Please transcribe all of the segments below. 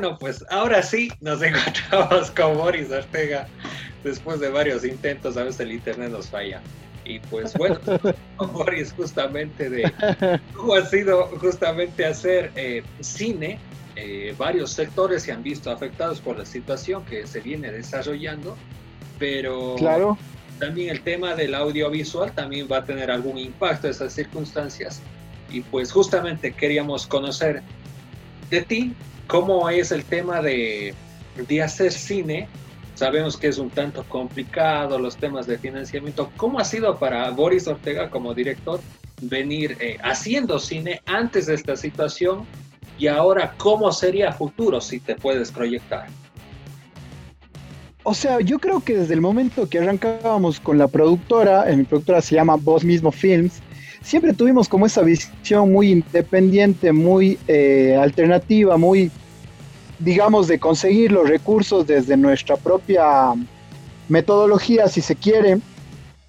bueno, pues ahora sí nos encontramos con Boris Ortega después de varios intentos, a veces el internet nos falla. Y pues bueno, con Boris justamente de cómo ha sido justamente hacer eh, cine. Eh, varios sectores se han visto afectados por la situación que se viene desarrollando, pero claro. también el tema del audiovisual también va a tener algún impacto en esas circunstancias. Y pues justamente queríamos conocer de ti cómo es el tema de, de hacer cine Sabemos que es un tanto complicado los temas de financiamiento. ¿Cómo ha sido para Boris Ortega como director venir eh, haciendo cine antes de esta situación y ahora cómo sería futuro si te puedes proyectar? O sea, yo creo que desde el momento que arrancábamos con la productora, eh, mi productora se llama Vos Mismo Films, siempre tuvimos como esa visión muy independiente, muy eh, alternativa, muy digamos, de conseguir los recursos desde nuestra propia metodología, si se quiere.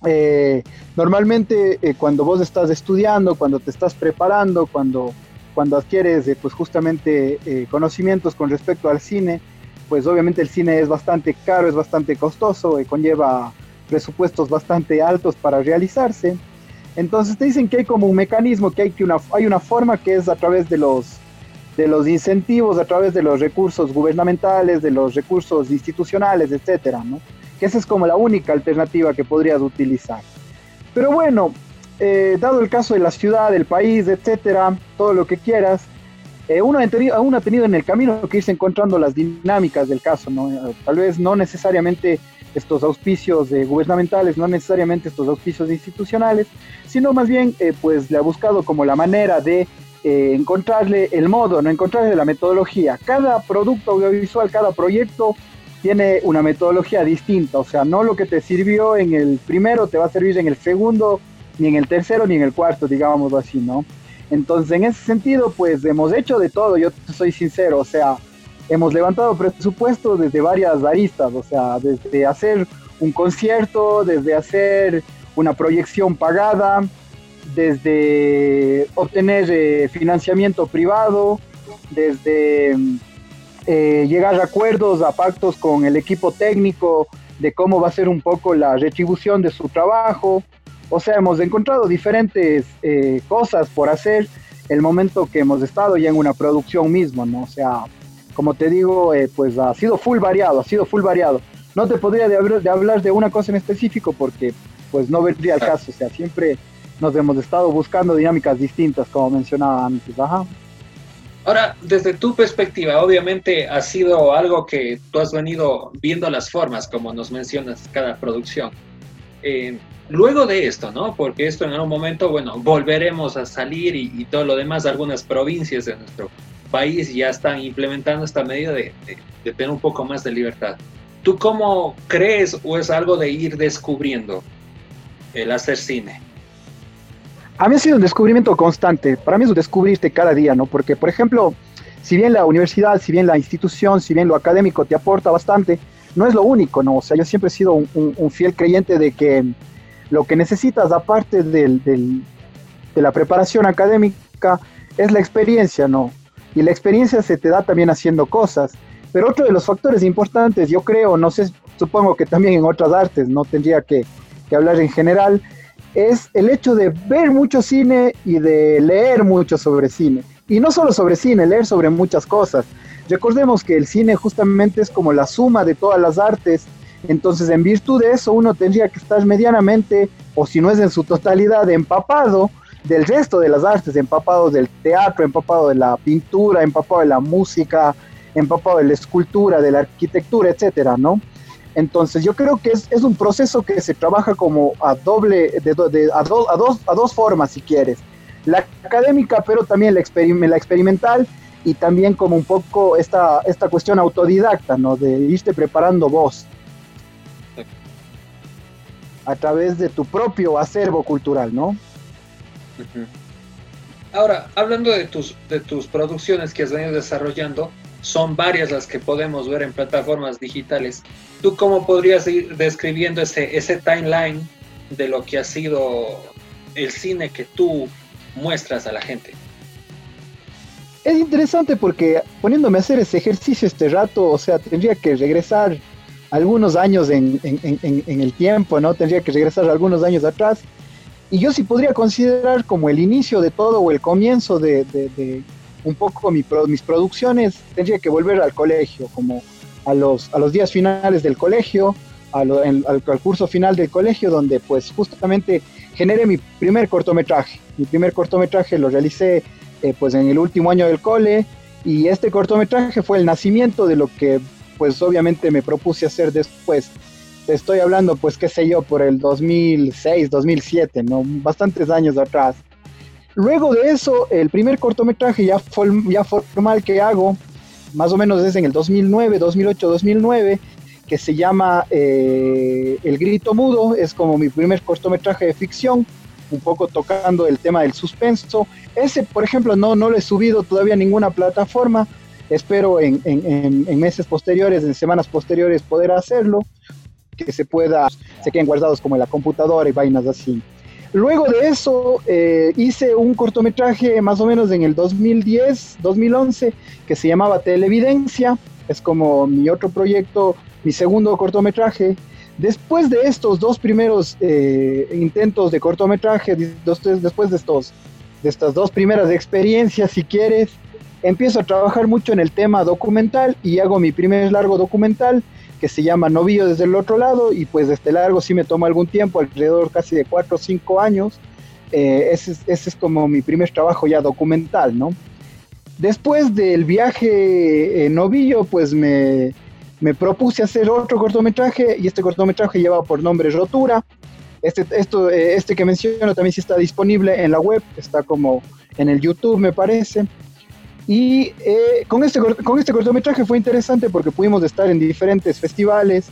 Eh, normalmente eh, cuando vos estás estudiando, cuando te estás preparando, cuando, cuando adquieres pues justamente conocimientos con respecto al cine, pues obviamente el cine es bastante caro, es bastante costoso, conlleva presupuestos bastante altos para realizarse. Entonces te dicen que hay como un mecanismo, que hay, que una, hay una forma que es a través de los de los incentivos a través de los recursos gubernamentales, de los recursos institucionales, etcétera, ¿no? Que esa es como la única alternativa que podrías utilizar. Pero bueno, eh, dado el caso de la ciudad, del país, etcétera, todo lo que quieras, eh, uno, ha ha tenido en el camino que irse encontrando las dinámicas del caso, ¿no? Tal vez no necesariamente estos auspicios gubernamentales, no necesariamente estos auspicios institucionales, sino más bien eh, pues le ha buscado como la manera de eh, encontrarle el modo, no encontrarle la metodología. Cada producto audiovisual, cada proyecto tiene una metodología distinta, o sea, no lo que te sirvió en el primero te va a servir en el segundo, ni en el tercero, ni en el cuarto, digámoslo así, ¿no? Entonces, en ese sentido, pues hemos hecho de todo, yo soy sincero, o sea, hemos levantado presupuesto desde varias aristas, o sea, desde hacer un concierto, desde hacer una proyección pagada, desde obtener eh, financiamiento privado, desde eh, llegar a acuerdos, a pactos con el equipo técnico de cómo va a ser un poco la retribución de su trabajo. O sea, hemos encontrado diferentes eh, cosas por hacer el momento que hemos estado ya en una producción mismo, ¿no? O sea, como te digo, pues ha sido full variado, ha sido full variado. No te podría de, hablar de una cosa en específico porque pues no vendría al caso, o sea, siempre nos hemos estado buscando dinámicas distintas, como mencionaba antes. Ahora, desde tu perspectiva, obviamente ha sido algo que tú has venido viendo las formas, como nos mencionas, cada producción. Eh, luego de esto, ¿no? Porque esto en algún momento, bueno, volveremos a salir y, todo lo demás, algunas provincias de nuestro país ya están implementando esta medida de, tener un poco más de libertad. ¿Tú cómo crees o es algo de ir descubriendo el hacer cine? a mí ha sido un descubrimiento constante. Para mí es un descubrirte cada día, ¿no? Porque, por ejemplo, si bien la universidad, si bien la institución, si bien lo académico te aporta bastante, no es lo único, ¿no? O sea, yo siempre he sido un, fiel creyente de que lo que necesitas, aparte del, de la preparación académica, es la experiencia, ¿no? Y la experiencia se te da también haciendo cosas. Pero otro de los factores importantes, yo creo, no sé, supongo que también en otras artes, no tendría que, hablar en general, es el hecho de ver mucho cine y de leer mucho sobre cine. Y no solo sobre cine, leer sobre muchas cosas. Recordemos que el cine justamente es como la suma de todas las artes. Entonces, en virtud de eso, uno tendría que estar medianamente, o si no es en su totalidad, empapado del resto de las artes, empapado del teatro, empapado de la pintura, empapado de la música, empapado de la escultura, de la arquitectura, etcétera, ¿no? Entonces yo creo que es, es un proceso que se trabaja como a doble, de, a, a, dos, a dos formas si quieres. La académica, pero también la, la experimental y también como un poco esta, esta cuestión autodidacta, ¿no? De irte preparando vos a través de tu propio acervo cultural, ¿no? Ahora, hablando de tus, de tus producciones que has venido desarrollando, son varias las que podemos ver en plataformas digitales. ¿Tú cómo podrías ir describiendo ese, ese timeline de lo que ha sido el cine que tú muestras a la gente? Es interesante porque poniéndome a hacer ese ejercicio este rato, o sea, tendría que regresar algunos años en, el tiempo, ¿no? Tendría que regresar algunos años atrás. Y yo sí podría considerar como el inicio de todo o el comienzo de, un poco mis producciones, tendría que volver al colegio, como a los, a días finales del colegio, al, al, curso final del colegio, donde pues justamente generé mi primer cortometraje. Mi primer cortometraje lo realicé eh, pues en el último año del cole y este cortometraje fue el nacimiento de lo que pues obviamente me propuse hacer después. Te estoy hablando, pues, qué sé yo, por el 2006, 2007, ¿no? Bastantes años atrás. Luego de eso, el primer cortometraje ya, ya formal que hago, más o menos es en el 2009, 2008, 2009, que se llama eh, El Grito Mudo, es como mi primer cortometraje de ficción, un poco tocando el tema del suspenso. Ese, por ejemplo, no, no lo he subido todavía a ninguna plataforma, Espero en, meses posteriores, en semanas posteriores poder hacerlo, que se pueda, se queden guardados como en la computadora y vainas así. Luego de eso eh, hice un cortometraje más o menos en el 2010, 2011, que se llamaba Televidencia. Es como mi otro proyecto, mi segundo cortometraje. Después de estos dos primeros eh, intentos de cortometraje, después de, estos, de estas dos primeras experiencias, si quieres, empiezo a trabajar mucho en el tema documental y hago mi primer largo documental que se llama Novillo desde el otro lado y pues este largo sí me toma algún tiempo, alrededor casi de cuatro o cinco años. Eh, ese, es como mi primer trabajo ya documental, ¿no? Después del viaje en Novillo, pues me, me propuse hacer otro cortometraje y este cortometraje lleva por nombre Rotura. Este, esto, eh, este que menciono también sí está disponible en la web, está como en el YouTube me parece. Y eh, con, este, con este cortometraje fue interesante porque pudimos estar en diferentes festivales,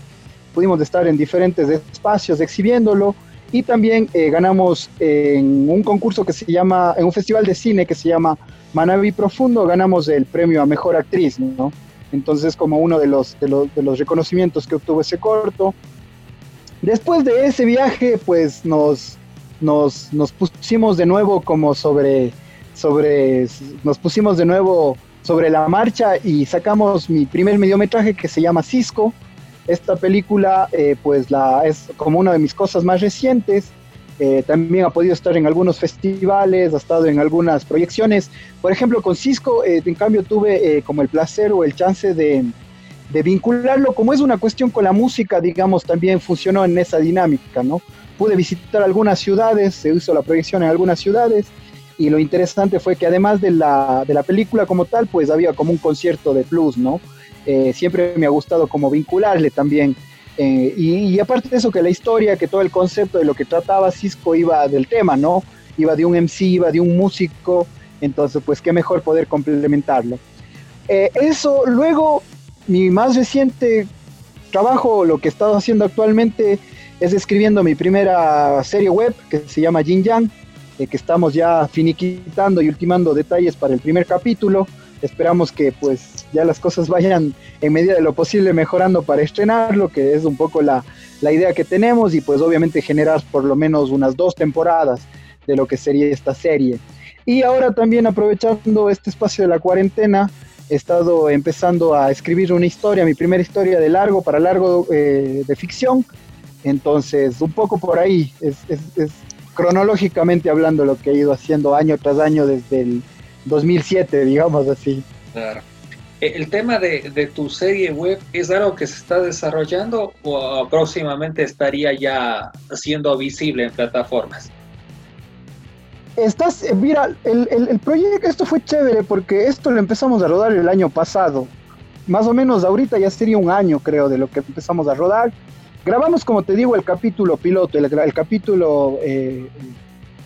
pudimos estar en diferentes espacios exhibiéndolo y también eh, ganamos en un concurso que se llama, en un festival de cine que se llama Manaví Profundo, ganamos el premio a Mejor Actriz, ¿no? Entonces como uno de los, de los, de los reconocimientos que obtuvo ese corto. Después de ese viaje, pues nos, nos, nos pusimos de nuevo como sobre sobre, nos pusimos de nuevo sobre la marcha y sacamos mi primer mediometraje que se llama Cisco. Esta película, eh, pues la, es como una de mis cosas más recientes. Eh, también ha podido estar en algunos festivales, ha estado en algunas proyecciones. Por ejemplo, con Cisco, eh, en cambio, tuve como el placer o el chance de, de vincularlo, como es una cuestión con la música, digamos, también funcionó en esa dinámica, ¿no? Pude visitar algunas ciudades, se hizo la proyección en algunas ciudades y lo interesante fue que además de la, de la película como tal, pues había como un concierto de plus, ¿no? Eh, siempre me ha gustado como vincularle también. Eh, y, aparte de eso, que la historia, que todo el concepto de lo que trataba Cisco iba del tema, ¿no? Iba de un MC, iba de un músico, entonces pues qué mejor poder complementarlo. Eh, eso, luego, mi más reciente trabajo, lo que he estado haciendo actualmente, es escribiendo mi primera serie web que se llama Jin Yang que estamos ya finiquitando y ultimando detalles para el primer capítulo. Esperamos que pues ya las cosas vayan en medida de lo posible mejorando para estrenarlo, que es un poco la, la idea que tenemos y pues obviamente generar por lo menos unas dos temporadas de lo que sería esta serie. Y ahora también aprovechando este espacio de la cuarentena, he estado empezando a escribir una historia, mi primera historia de largo para largo eh, de ficción. Entonces, un poco por ahí es, es, es, cronológicamente hablando lo que he ido haciendo año tras año desde el 2007, digamos así. Claro. Eh, ¿El tema de, tu serie web es algo que se está desarrollando o próximamente estaría ya siendo visible en plataformas? Estás, eh, mira, el, el, proyecto, esto fue chévere porque esto lo empezamos a rodar el año pasado. Más o menos ahorita ya sería un año, creo, de lo que empezamos a rodar. Grabamos, como te digo, el capítulo piloto, el, capítulo eh,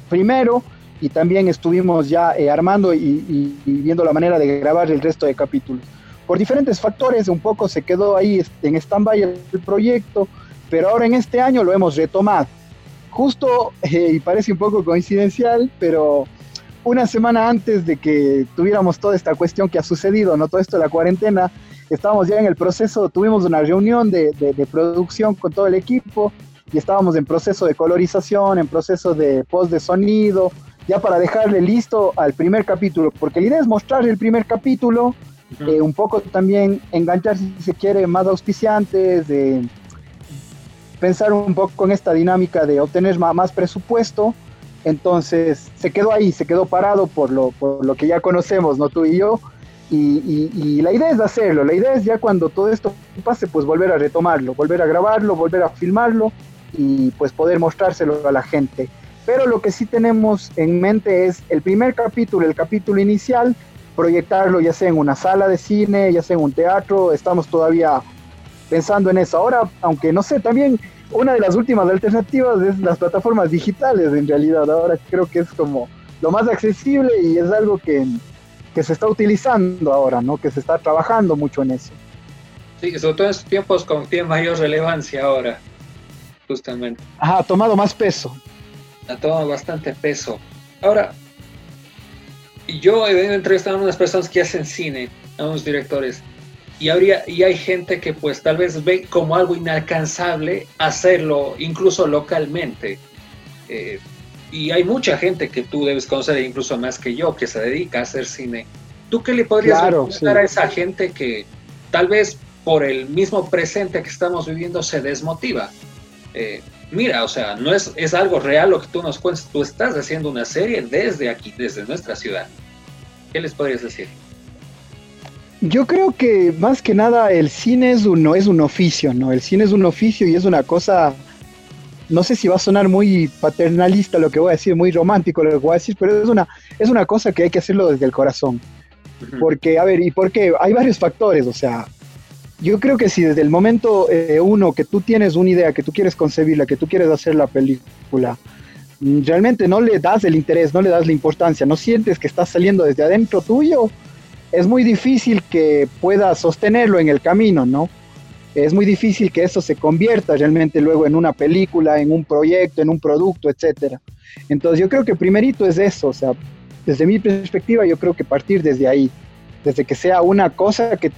primero, y también estuvimos ya eh, armando y, viendo la manera de grabar el resto de capítulos. Por diferentes factores, un poco se quedó ahí este, en stand-by el, proyecto, pero ahora en este año lo hemos retomado. Justo, eh, y parece un poco coincidencial, pero una semana antes de que tuviéramos toda esta cuestión que ha sucedido, ¿no? Todo esto de la cuarentena, estábamos ya en el proceso, tuvimos una reunión de, de, producción con todo el equipo y estábamos en proceso de colorización, en proceso de post de sonido, ya para dejarle listo al primer capítulo, porque la idea es mostrar el primer capítulo, eh, un poco también enganchar si se quiere más auspiciantes, de pensar un poco con esta dinámica de obtener más presupuesto. Entonces se quedó ahí, se quedó parado por lo, por lo que ya conocemos, ¿no? Tú y yo. Y, la idea es hacerlo, la idea es ya cuando todo esto pase, pues volver a retomarlo, volver a grabarlo, volver a filmarlo y pues poder mostrárselo a la gente. Pero lo que sí tenemos en mente es el primer capítulo, el capítulo inicial, proyectarlo ya sea en una sala de cine, ya sea en un teatro, estamos todavía pensando en eso. Ahora, aunque no sé, también una de las últimas alternativas es las plataformas digitales en realidad. Ahora creo que es como lo más accesible y es algo que, que se está utilizando ahora, ¿no? Que se está trabajando mucho en eso. Sí, sobre todo en estos tiempos con mayor relevancia ahora, justamente. Ajá, ha tomado más peso. Ha tomado bastante peso. Ahora, yo he entrevistado a unas personas que hacen cine, a unos directores, y, habría, y hay gente que pues tal vez ve como algo inalcanzable hacerlo incluso localmente. Eh, y hay mucha gente que tú debes conocer, incluso más que yo, que se dedica a hacer cine. ¿Tú qué le podrías decir a esa gente que tal vez por el mismo presente que estamos viviendo se desmotiva? Eh, mira, o sea, no es, es algo real lo que tú nos cuentas. Tú estás haciendo una serie desde aquí, desde nuestra ciudad. ¿Qué les podrías decir? Yo creo que más que nada el cine es un, es un oficio, ¿no? El cine es un oficio y es una cosa, no sé si va a sonar muy paternalista lo que voy a decir, muy romántico lo que voy a decir, pero es una, es una cosa que hay que hacerlo desde el corazón. Porque, a ver, ¿y por qué? Hay varios factores, o sea, yo creo que si desde el momento eh, uno que tú tienes una idea, que tú quieres concebirla, que tú quieres hacer la película, realmente no le das el interés, no le das la importancia, no sientes que estás saliendo desde adentro tuyo, es muy difícil que puedas sostenerlo en el camino, ¿no? Es muy difícil que eso se convierta realmente luego en una película, en un proyecto, en un producto, etcétera. Entonces yo creo que primerito es eso, o sea, desde mi perspectiva yo creo que partir desde ahí, desde que sea una cosa que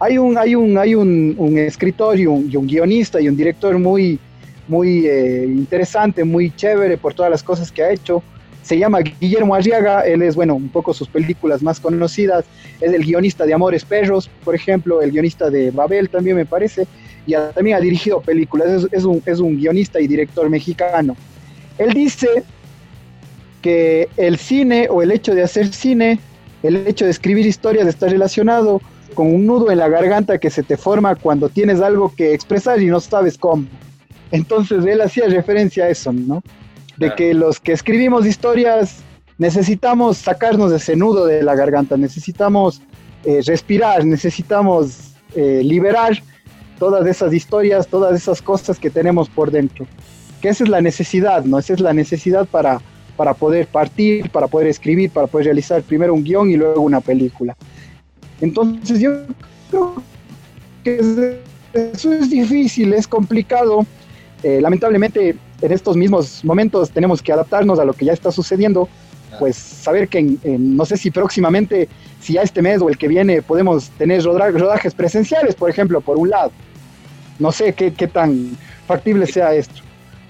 hay un hay un hay un, escritor y un, guionista y un director muy muy eh, interesante, muy chévere por todas las cosas que ha hecho, se llama Guillermo Arriaga, él es, bueno, un poco sus películas más conocidas, es el guionista de Amores Perros, por ejemplo, el guionista de Babel también me parece, y también ha dirigido películas, es, un, es un guionista y director mexicano. Él dice que el cine o el hecho de hacer cine, el hecho de escribir historias está relacionado con un nudo en la garganta que se te forma cuando tienes algo que expresar y no sabes cómo. Entonces él hacía referencia a eso, ¿no? De que los que escribimos historias necesitamos sacarnos de ese nudo de la garganta, necesitamos eh, respirar, necesitamos eh, liberar todas esas historias, todas esas cosas que tenemos por dentro. Que esa es la necesidad, ¿no? Esa es la necesidad para, para poder partir, para poder escribir, para poder realizar primero un guion y luego una película. Entonces yo creo que eso es difícil, es complicado. Eh, lamentablemente en estos mismos momentos tenemos que adaptarnos a lo que ya está sucediendo, pues saber que no sé si próximamente, si ya este mes o el que viene podemos tener rodajes presenciales, por ejemplo, por un lado. No sé qué, qué tan factible sea esto.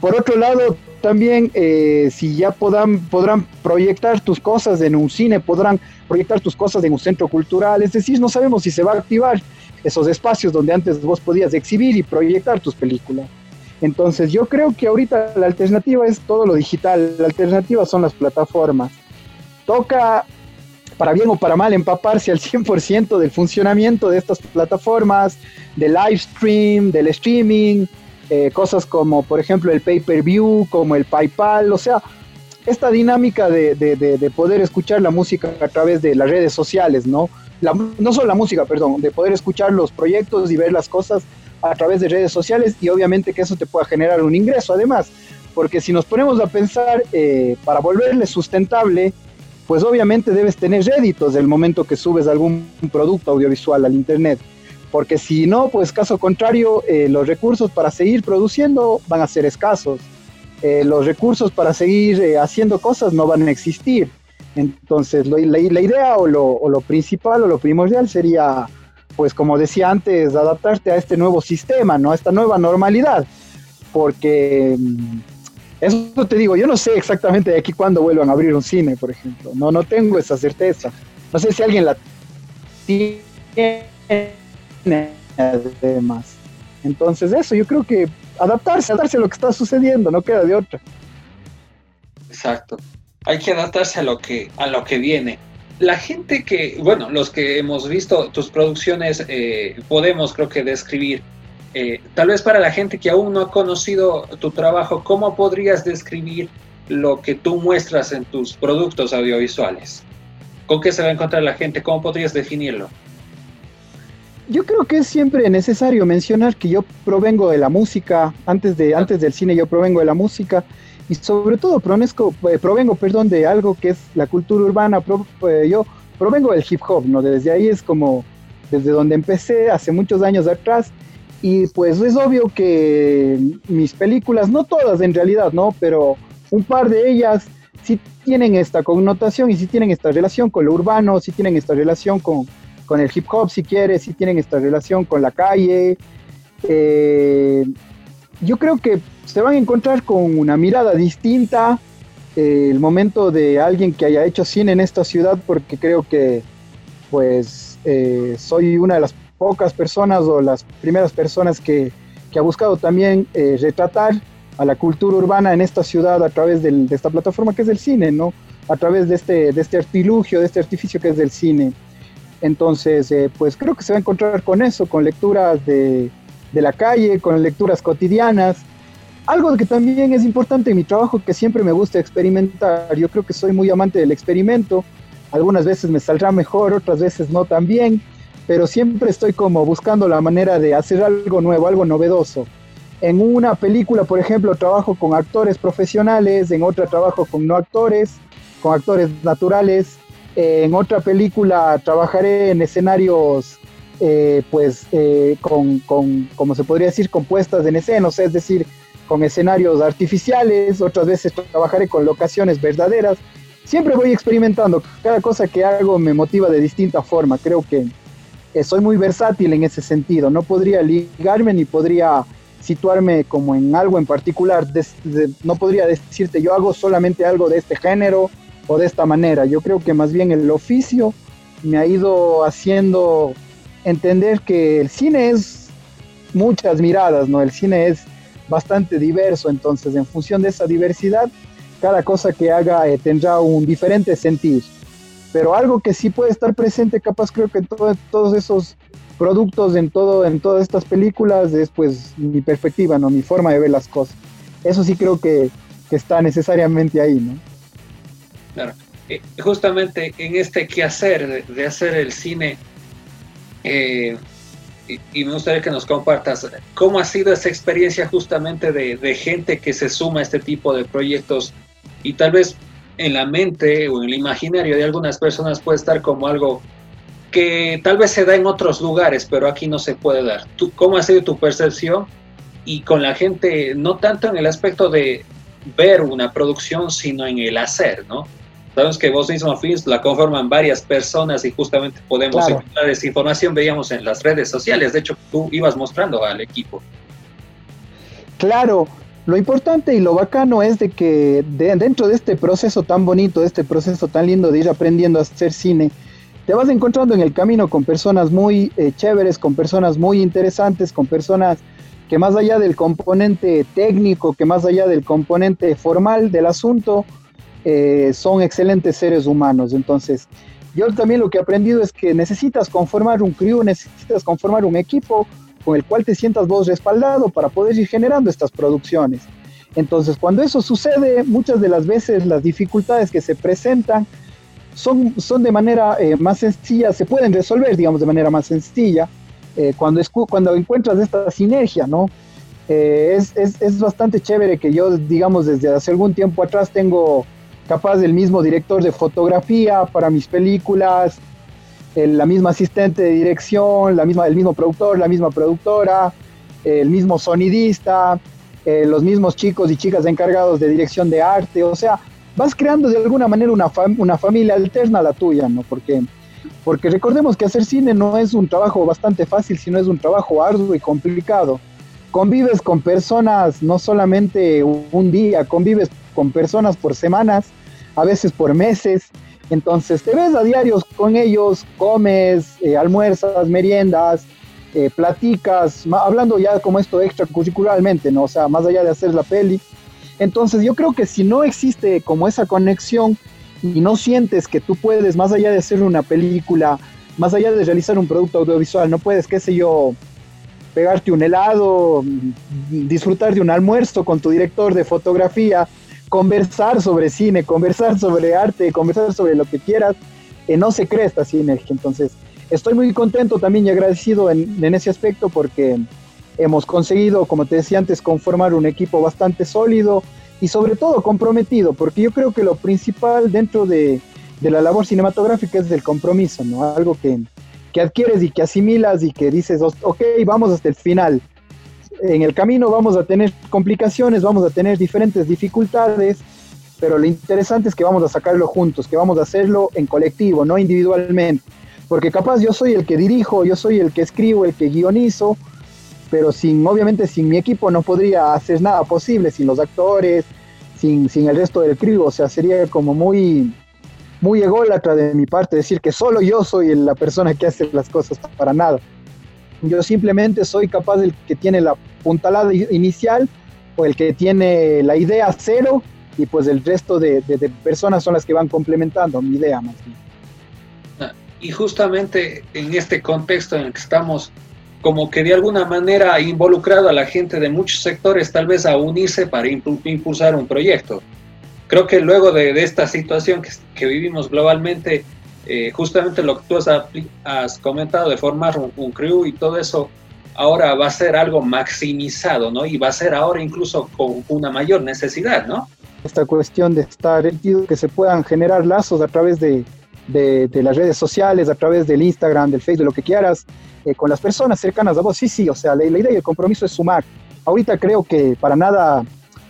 Por otro lado, también eh, si ya podrán, podrán proyectar tus cosas en un cine, podrán proyectar tus cosas en un centro cultural, es decir, no sabemos si se va a activar esos espacios donde antes vos podías exhibir y proyectar tus películas. Entonces yo creo que ahorita la alternativa es todo lo digital, la alternativa son las plataformas. Toca, para bien o para mal, empaparse al 100% del funcionamiento de estas plataformas, del live stream, del streaming, eh, cosas como por ejemplo el pay-per-view, como el PayPal, o sea, esta dinámica de, poder escuchar la música a través de las redes sociales, ¿no? no solo la música, perdón, de poder escuchar los proyectos y ver las cosas a través de redes sociales y obviamente que eso te pueda generar un ingreso. Además, porque si nos ponemos a pensar eh, para volverle sustentable, pues obviamente debes tener réditos del momento que subes algún producto audiovisual al Internet, porque si no, pues caso contrario, eh, los recursos para seguir produciendo van a ser escasos, eh, los recursos para seguir haciendo cosas no van a existir. Entonces, la, la, idea o lo, o lo principal o lo primordial sería pues como decía antes, adaptarte a este nuevo sistema, ¿no? A esta nueva normalidad, porque mm, Eso te digo, yo no sé exactamente de aquí cuándo vuelvan a abrir un cine, por ejemplo. No, no tengo esa certeza. No sé si alguien la tiene además. Entonces eso, yo creo que adaptarse, adaptarse a lo que está sucediendo, no queda de otra. Exacto. Hay que adaptarse a lo que, a lo que viene. La gente que, bueno, los que hemos visto tus producciones, eh, podemos creo que describir, eh, tal vez para la gente que aún no ha conocido tu trabajo, ¿cómo podrías describir lo que tú muestras en tus productos audiovisuales? ¿Con qué se va a encontrar la gente? ¿Cómo podrías definirlo? Yo creo que es siempre necesario mencionar que yo provengo de la música, antes, de, antes del cine yo provengo de la música y sobre todo provengo, eh, provengo perdón, de algo que es la cultura urbana, eh, yo provengo del hip hop, ¿no? Desde ahí es como, desde donde empecé hace muchos años atrás y pues es obvio que mis películas, no todas en realidad, ¿no? Pero un par de ellas sí tienen esta connotación y sí tienen esta relación con lo urbano, sí tienen esta relación con, con el hip hop si quieres, si tienen esta relación con la calle. Eh, yo creo que se van a encontrar con una mirada distinta eh, el momento de alguien que haya hecho cine en esta ciudad, porque creo que pues eh, soy una de las pocas personas o las primeras personas que, que ha buscado también retratar a la cultura urbana en esta ciudad a través de esta plataforma que es el cine, ¿no? A través de este, de este artilugio, de este artificio que es del cine. Entonces, eh, pues creo que se va a encontrar con eso, con lecturas de, la calle, con lecturas cotidianas. Algo que también es importante en mi trabajo, que siempre me gusta experimentar. Yo creo que soy muy amante del experimento. Algunas veces me saldrá mejor, otras veces no tan bien, pero siempre estoy como buscando la manera de hacer algo nuevo, algo novedoso. En una película, por ejemplo, trabajo con actores profesionales, en otra trabajo con no actores, con actores naturales, en otra película trabajaré en escenarios, eh, pues, eh, con, con, como se podría decir, compuestas en escenas, es decir, con escenarios artificiales, otras veces trabajaré con locaciones verdaderas. Siempre voy experimentando, cada cosa que hago me motiva de distinta forma, creo que soy muy versátil en ese sentido, no podría ligarme ni podría situarme como en algo en particular, no podría decirte yo hago solamente algo de este género o de esta manera. Yo creo que más bien el oficio me ha ido haciendo entender que el cine es muchas miradas, ¿no? El cine es bastante diverso, entonces en función de esa diversidad, cada cosa que haga eh, tendrá un diferente sentir. Pero algo que sí puede estar presente, capaz creo que en todos esos productos, en, todo, en todas estas películas, es pues mi perspectiva, ¿no? Mi forma de ver las cosas. Eso sí creo que, que está necesariamente ahí, ¿no? Claro. Eh, justamente en este quehacer de, hacer el cine, eh, y, me gustaría que nos compartas cómo ha sido esa experiencia justamente de, gente que se suma a este tipo de proyectos y tal vez en la mente o en el imaginario de algunas personas puede estar como algo que tal vez se da en otros lugares, pero aquí no se puede dar. ¿Tú, ¿Cómo ha sido tu percepción? Y con la gente, no tanto en el aspecto de ver una producción, sino en el hacer, ¿no? Sabemos que Voz mismo Films la conforman varias personas y justamente podemos encontrar esa información, veíamos en las redes sociales, de hecho tú ibas mostrando al equipo. Claro, lo importante y lo bacano es de que dentro de este proceso tan bonito, de este proceso tan lindo de ir aprendiendo a hacer cine, te vas encontrando en el camino con personas muy eh, chéveres, con personas muy interesantes, con personas que más allá del componente técnico, que más allá del componente formal del asunto, eh, son excelentes seres humanos. Entonces, yo también lo que he aprendido es que necesitas conformar un crew, necesitas conformar un equipo con el cual te sientas vos respaldado para poder ir generando estas producciones. Entonces, cuando eso sucede, muchas de las veces las dificultades que se presentan son, son de manera eh, más sencilla, se pueden resolver, digamos, de manera más sencilla, eh, cuando, cuando encuentras esta sinergia, ¿no? es, es, es, bastante chévere que yo, digamos, desde hace algún tiempo atrás tengo capaz del mismo director de fotografía para mis películas, la misma asistente de dirección, la misma, el mismo productor, la misma productora, el mismo sonidista, eh, los mismos chicos y chicas encargados de dirección de arte, o sea, vas creando de alguna manera una, una familia alterna a la tuya, ¿no? Porque, porque recordemos que hacer cine no es un trabajo bastante fácil, sino es un trabajo arduo y complicado. convives con personas no solamente un día, convives con personas por semanas, a veces por meses. Entonces te ves a diarios con ellos, comes, eh, almuerzas, meriendas, eh, platicas, hablando ya como esto extracurricularmente, ¿no? O sea, más allá de hacer la peli. Entonces yo creo que si no existe como esa conexión y no sientes que tú puedes, más allá de hacer una película, más allá de realizar un producto audiovisual, no puedes, qué sé yo, pegarte un helado, disfrutar de un almuerzo con tu director de fotografía, conversar sobre cine, conversar sobre arte, conversar sobre lo que quieras, eh, no se cree esta sinergia. Entonces, estoy muy contento también y agradecido en, en ese aspecto porque hemos conseguido, como te decía antes, conformar un equipo bastante sólido y sobre todo comprometido, porque yo creo que lo principal dentro de, de la labor cinematográfica es del compromiso, ¿no? Algo que, que adquieres y que asimilas y que dices, ok, vamos hasta el final. En el camino vamos a tener complicaciones, vamos a tener diferentes dificultades, pero lo interesante es que vamos a sacarlo juntos, que vamos a hacerlo en colectivo, no individualmente. Porque capaz yo soy el que dirijo, yo soy el que escribo, el que guionizo, pero sin, obviamente sin mi equipo no podría hacer nada posible, sin los actores, sin, sin el resto del crew, o sea, sería como muy, muy ególatra de mi parte decir que solo yo soy la persona que hace las cosas para nada. Yo simplemente soy capaz del que tiene la puntalada inicial o el que tiene la idea cero y pues el resto de, personas son las que van complementando mi idea más. Ah, y justamente en este contexto en el que estamos, como que de alguna manera ha involucrado a la gente de muchos sectores tal vez a unirse para impulsar un proyecto creo que luego de, esta situación que, vivimos globalmente, eh, justamente lo que tú has, comentado de formar un, crew y todo eso, ahora va a ser algo maximizado, ¿no? Y va a ser ahora incluso con una mayor necesidad, ¿no? Esta cuestión de estar, que se puedan generar lazos a través de, las redes sociales, a través del Instagram, del Facebook, lo que quieras, eh, con las personas cercanas a vos. Sí, sí, o sea, la, la idea y el compromiso es sumar. Ahorita creo que para nada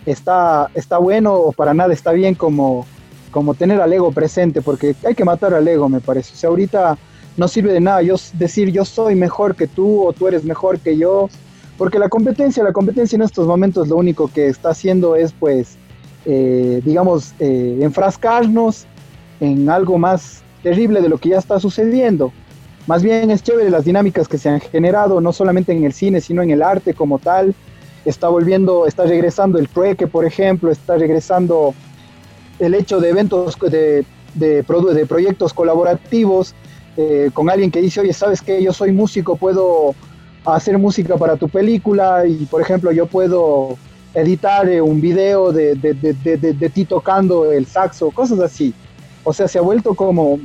está, está bueno o para nada está bien como, como tener al ego presente, porque hay que matar al ego, me parece. O sea, ahorita no sirve de nada yo decir yo soy mejor que tú o tú eres mejor que yo, porque la competencia, la competencia en estos momentos lo único que está haciendo es, pues, eh, digamos, eh, enfrascarnos en algo más terrible de lo que ya está sucediendo. Más bien es chévere las dinámicas que se han generado, no solamente en el cine, sino en el arte como tal, está volviendo, está regresando el trueque, por ejemplo, está regresando el hecho de eventos de, de, de proyectos colaborativos eh, con alguien que dice, oye, ¿sabes qué? Yo soy músico, puedo hacer música para tu película y, por ejemplo, yo puedo editar eh, un video de, de, de, ti tocando el saxo, cosas así. O sea, se ha vuelto como,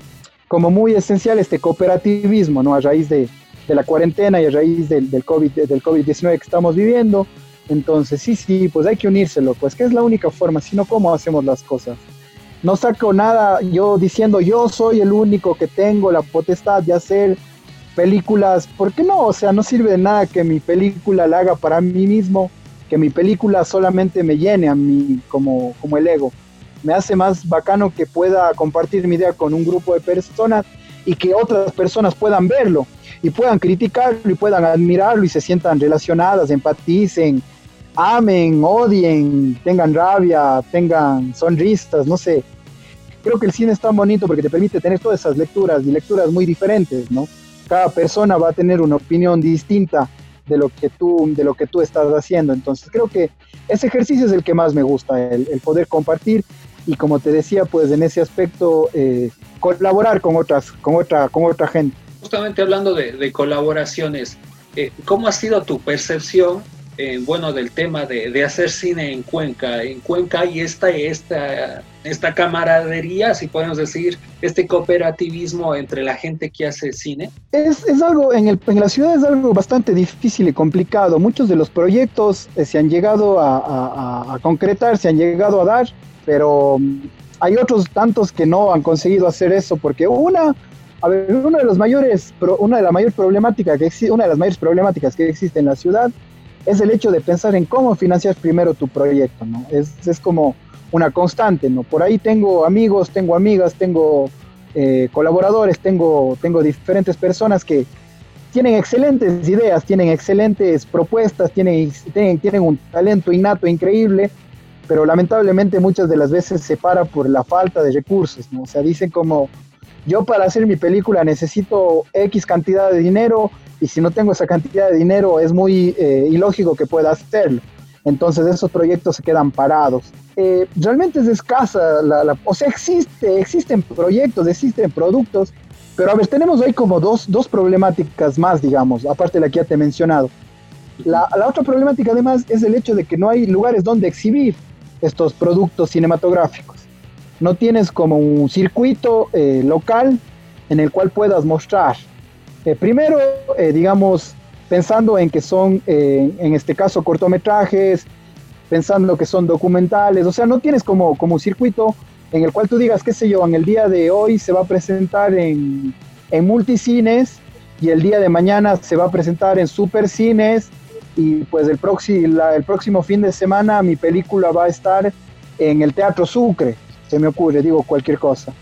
como muy esencial este cooperativismo, ¿no? A raíz de, la cuarentena y a raíz del, del COVID-19 del COVID que estamos viviendo. Entonces, sí, sí, pues hay que unírselo, pues que es la única forma, si no, ¿cómo hacemos las cosas? No saco nada yo diciendo yo soy el único que tengo la potestad de hacer películas, ¿por qué no? O sea, no sirve de nada que mi película la haga para mí mismo, que mi película solamente me llene a mí como, como el ego. Me hace más bacano que pueda compartir mi idea con un grupo de personas y que otras personas puedan verlo y puedan criticarlo y puedan admirarlo y se sientan relacionadas, empaticen, amen, odien, tengan rabia, tengan sonrisas, no sé. Creo que el cine es tan bonito porque te permite tener todas esas lecturas y lecturas muy diferentes, ¿no? Cada persona va a tener una opinión distinta de lo que tú, de lo que tú estás haciendo. Entonces creo que ese ejercicio es el que más me gusta, el, poder compartir y como te decía, pues en ese aspecto eh, colaborar con otras, con otra, con otra gente. Justamente hablando de, colaboraciones, eh, ¿cómo ha sido tu percepción eh, bueno, del tema de, hacer cine en Cuenca. En Cuenca hay esta, esta, esta camaradería, si podemos decir, este cooperativismo entre la gente que hace cine. Es, algo, en, el, en la ciudad es algo bastante difícil y complicado. Muchos de los proyectos eh, se han llegado a, concretar, se han llegado a dar, pero mm, hay otros tantos que no han conseguido hacer eso, porque una... A ver, una de las mayores, una de las mayores problemáticas que existe, una de las mayores problemáticas que existe en la ciudad es el hecho de pensar en cómo financiar primero tu proyecto, ¿no? Es, es como una constante, ¿no? Por ahí tengo amigos, tengo amigas, tengo eh, colaboradores, tengo, tengo diferentes personas que tienen excelentes ideas, tienen excelentes propuestas, tienen, tienen, tienen un talento innato increíble, pero lamentablemente muchas de las veces se para por la falta de recursos, ¿no? O sea, dicen como, yo para hacer mi película necesito X cantidad de dinero y si no tengo esa cantidad de dinero es muy eh, ilógico que pueda hacerlo. Entonces esos proyectos se quedan parados. Eh, realmente es escasa, la, o sea, existe, existen proyectos, existen productos, pero a ver, tenemos hoy como dos, dos problemáticas más, digamos, aparte de la que ya te he mencionado. La, la, otra problemática además es el hecho de que no hay lugares donde exhibir estos productos cinematográficos. No tienes como un circuito eh, local en el cual puedas mostrar. Eh, primero, eh, digamos, pensando en que son, en este caso, cortometrajes, pensando que son documentales, o sea, no tienes como, como un circuito en el cual tú digas, qué sé yo, en el día de hoy se va a presentar en, en multicines y el día de mañana se va a presentar en supercines y pues el, el próximo fin de semana mi película va a estar en el Teatro Sucre, se me ocurre, digo cualquier cosa.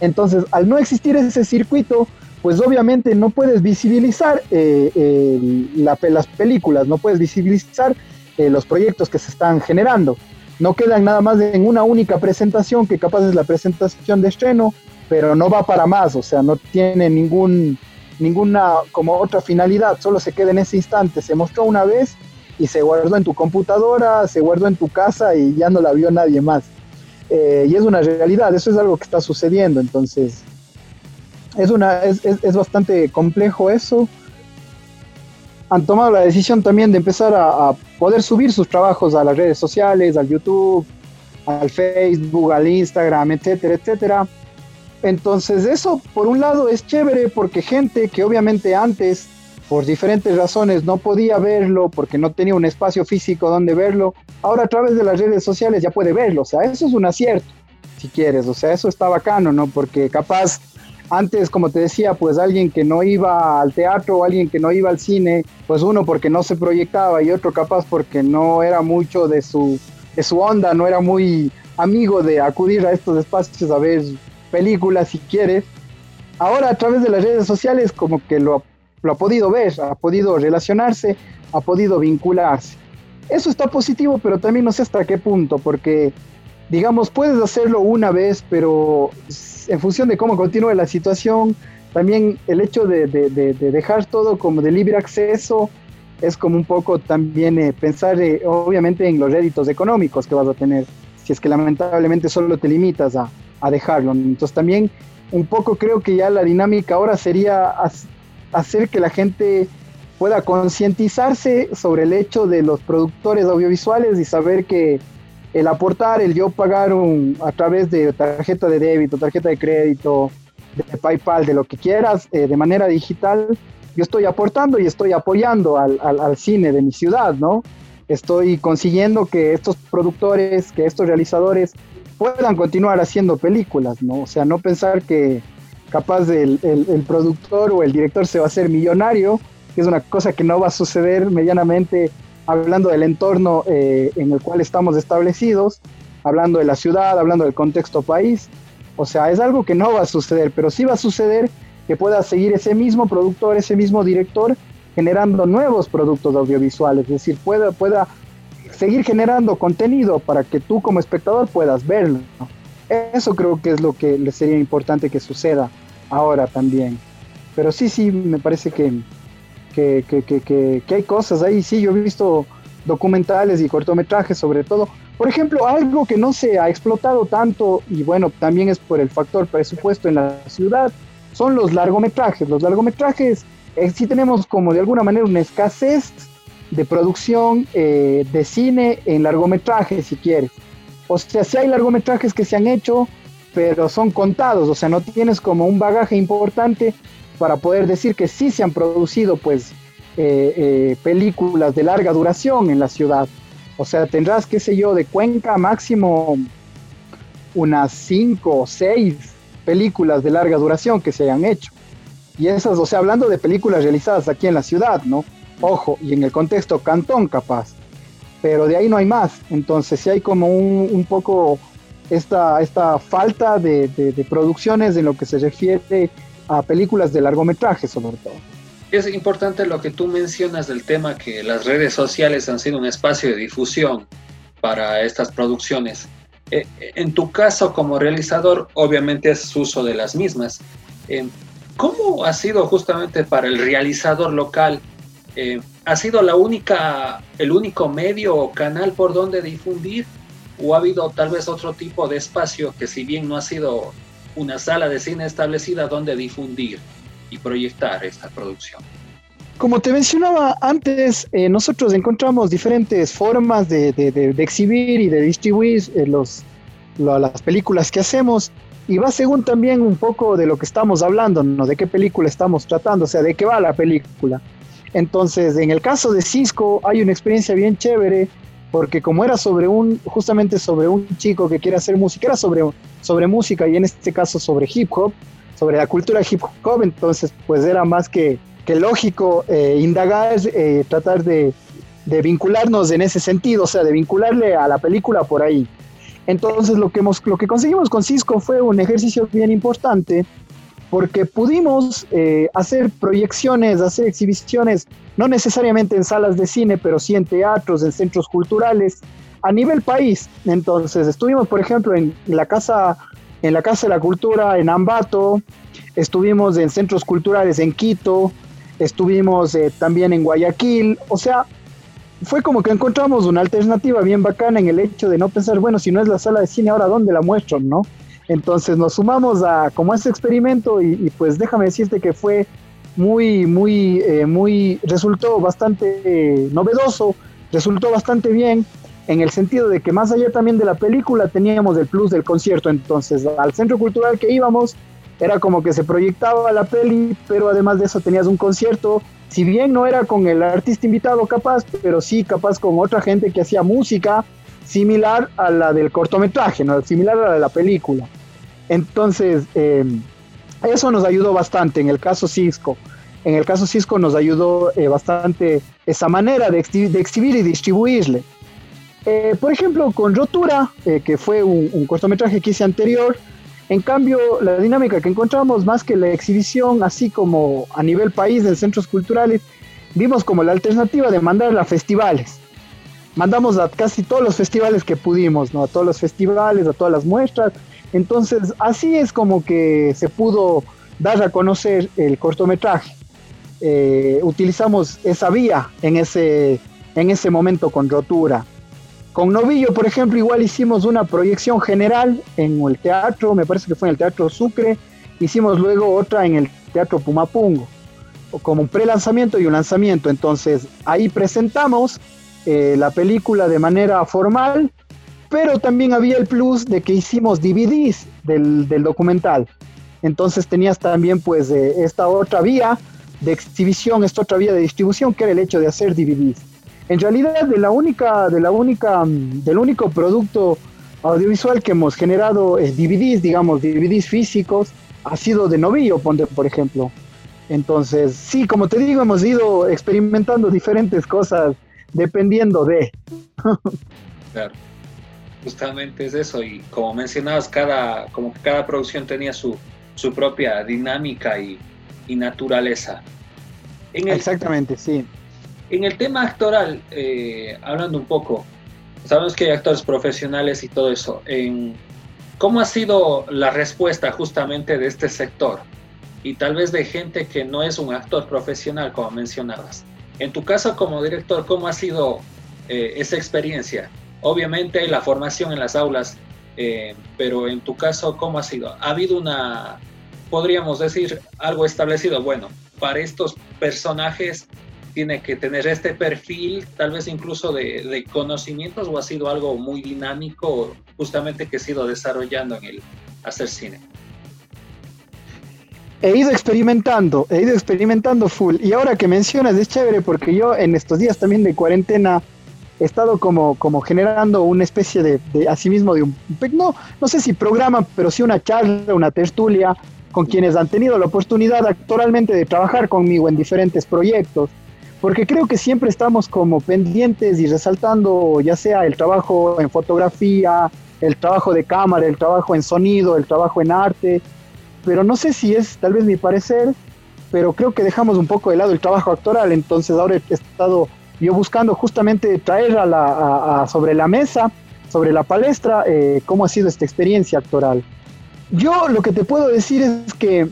Entonces, al no existir ese circuito, pues obviamente no puedes visibilizar eh, las películas, no puedes visibilizar eh, los proyectos que se están generando. No quedan nada más en una única presentación, que capaz es la presentación de estreno, pero no va para más, o sea, no tiene ningún, ninguna como otra finalidad, solo se queda en ese instante, se mostró una vez y se guardó en tu computadora, se guardó en tu casa y ya no la vio nadie más. Eh, y es una realidad, eso es algo que está sucediendo, entonces es, una, es, es, bastante complejo eso. Han tomado la decisión también de empezar a, a poder subir sus trabajos a las redes sociales, al YouTube, al Facebook, al Instagram, etcétera, etcétera entonces eso por un lado es chévere porque gente que obviamente antes por diferentes razones no podía verlo porque no tenía un espacio físico donde verlo, ahora a través de las redes sociales ya puede verlo, o sea, eso es un acierto, si quieres, o sea, eso está bacano, ¿no? Porque capaz antes, como te decía, pues alguien que no iba al teatro o alguien que no iba al cine, pues uno porque no se proyectaba y otro capaz porque no era mucho de su, de su onda, no era muy amigo de acudir a estos espacios a ver películas si quieres. Ahora a través de las redes sociales como que lo, lo ha podido ver, ha podido relacionarse, ha podido vincularse. Eso está positivo, pero también no sé hasta qué punto, porque digamos, puedes hacerlo una vez, pero en función de cómo continúe la situación, también el hecho de, dejar todo como de libre acceso es como un poco también eh, pensar eh, obviamente en los réditos económicos que vas a tener, si es que lamentablemente solo te limitas a, a dejarlo. Entonces también un poco creo que ya la dinámica ahora sería hacer que la gente pueda concientizarse sobre el hecho de los productores audiovisuales y saber que el aportar, el yo pagar un, a través de tarjeta de débito, tarjeta de crédito, de PayPal, de lo que quieras, eh, de manera digital, yo estoy aportando y estoy apoyando al, al, al, cine de mi ciudad, ¿no? Estoy consiguiendo que estos productores, que estos realizadores puedan continuar haciendo películas, ¿no? O sea, no pensar que capaz el, el, productor o el director se va a hacer millonario, que es una cosa que no va a suceder medianamente hablando del entorno eh, en el cual estamos establecidos, hablando de la ciudad, hablando del contexto país. O sea, es algo que no va a suceder, pero sí va a suceder que pueda seguir ese mismo productor, ese mismo director, generando nuevos productos audiovisuales, es decir, pueda, pueda seguir generando contenido para que tú como espectador puedas verlo. Eso creo que es lo que le sería importante que suceda ahora también. Pero sí, sí, me parece que, que, que, que, hay cosas ahí. Sí, yo he visto documentales y cortometrajes sobre todo. Por ejemplo, algo que no se ha explotado tanto, y bueno, también es por el factor presupuesto en la ciudad, son los largometrajes. Los largometrajes eh, sí tenemos como de alguna manera una escasez de producción eh, de cine en largometraje, si quieres. O sea, si hay largometrajes que se han hecho, pero son contados, o sea, no tienes como un bagaje importante para poder decir que sí se han producido, pues, eh, eh, películas de larga duración en la ciudad. O sea, tendrás, qué sé yo, de Cuenca máximo unas cinco o seis películas de larga duración que se hayan hecho. Y esas, o sea, hablando de películas realizadas aquí en la ciudad, ¿no? Ojo, y en el contexto cantón capaz, pero de ahí no hay más. Entonces sí hay como un, poco esta, esta falta de, producciones en lo que se refiere a películas de largometraje sobre todo. es importante lo que tú mencionas del tema que las redes sociales han sido un espacio de difusión para estas producciones. Eh, en tu caso como realizador, obviamente es uso de las mismas. Eh, ¿Cómo ha sido justamente para el realizador local? Eh, ¿Ha sido la única, el único medio o canal por donde difundir? ¿O ha habido tal vez otro tipo de espacio que si bien no ha sido una sala de cine establecida donde difundir y proyectar esta producción? Como te mencionaba antes, eh, nosotros encontramos diferentes formas de, exhibir y de distribuir eh, los, las películas que hacemos y va según también un poco de lo que estamos hablando, ¿no? De qué película estamos tratando, o sea, de qué va la película. Entonces, en el caso de Cisco hay una experiencia bien chévere porque como era sobre un, justamente sobre un chico que quiere hacer música, era sobre, sobre música y en este caso sobre hip hop, sobre la cultura hip hop, entonces pues era más que, que lógico eh, indagar, eh, tratar de, de, vincularnos en ese sentido, o sea, de vincularle a la película por ahí. Entonces lo que, hemos, lo que conseguimos con Cisco fue un ejercicio bien importante porque pudimos eh, hacer proyecciones, hacer exhibiciones, no necesariamente en salas de cine, pero sí en teatros, en centros culturales, a nivel país. Entonces, estuvimos, por ejemplo, en la Casa, en la casa de la Cultura en Ambato, estuvimos en centros culturales en Quito, estuvimos eh, también en Guayaquil, o sea, fue como que encontramos una alternativa bien bacana en el hecho de no pensar, bueno, si no es la sala de cine, ahora dónde la muestro, ¿no? Entonces nos sumamos a como ese experimento y, pues déjame decirte que fue muy, muy, eh, muy, resultó bastante eh, novedoso, resultó bastante bien en el sentido de que más allá también de la película teníamos el plus del concierto, entonces al centro cultural que íbamos era como que se proyectaba la peli, pero además de eso tenías un concierto, si bien no era con el artista invitado capaz, pero sí capaz con otra gente que hacía música similar a la del cortometraje, ¿no? similar a la de la película. Entonces, eh, eso nos ayudó bastante en el caso Cisco. En el caso Cisco nos ayudó eh, bastante esa manera de, exhibir y distribuirle. Eh, por ejemplo, con Rotura, que fue un, cortometraje que hice anterior, en cambio, la dinámica que encontramos más que la exhibición, así como a nivel país en centros culturales, vimos como la alternativa de mandarla a festivales. Mandamos a casi todos los festivales que pudimos, ¿no? A todos los festivales, a todas las muestras, entonces, así es como que se pudo dar a conocer el cortometraje. Eh, utilizamos esa vía en ese, en ese momento con rotura. Con Novillo, por ejemplo, igual hicimos una proyección general en el teatro, me parece que fue en el Teatro Sucre, hicimos luego otra en el Teatro Pumapungo, como un pre-lanzamiento y un lanzamiento. Entonces, ahí presentamos eh, la película de manera formal pero también había el plus de que hicimos DVDs del, documental. Entonces tenías también pues eh, esta otra vía de exhibición, esta otra vía de distribución que era el hecho de hacer DVDs. En realidad de la única, de la única, mm, del único producto audiovisual que hemos generado es DVDs, digamos, DVDs físicos, ha sido de Novillo, por ejemplo. Entonces, sí, como te digo, hemos ido experimentando diferentes cosas dependiendo de. claro justamente es eso y como mencionabas cada como que cada producción tenía su, su propia dinámica y, y naturaleza. Exactamente sí. En el tema actoral eh, hablando un poco sabemos que hay actores profesionales y todo eso. En cómo ha sido la respuesta justamente de este sector y tal vez de gente que no es un actor profesional como mencionabas. En tu caso como director cómo ha sido eh, esa experiencia Obviamente la formación en las aulas, eh, pero en tu caso, ¿cómo ha sido? ¿Ha habido una, podríamos decir, algo establecido? Bueno, para estos personajes tiene que tener este perfil, tal vez incluso de, conocimientos, o ha sido algo muy dinámico, justamente que he ido desarrollando en el hacer cine? He ido experimentando, he ido experimentando full. Y ahora que mencionas, es chévere porque yo en estos días también de cuarentena estado como, como generando una especie de, de asimismo de un, no, no sé si programa, pero sí una charla, una tertulia con quienes han tenido la oportunidad actualmente de trabajar conmigo en diferentes proyectos, porque creo que siempre estamos como pendientes y resaltando ya sea el trabajo en fotografía, el trabajo de cámara, el trabajo en sonido, el trabajo en arte, pero no sé si es tal vez mi parecer pero creo que dejamos un poco de lado el trabajo actoral, entonces ahora he estado yo buscando justamente traer a la, sobre la mesa, sobre la palestra, eh, cómo ha sido esta experiencia actoral. Yo lo que te puedo decir es que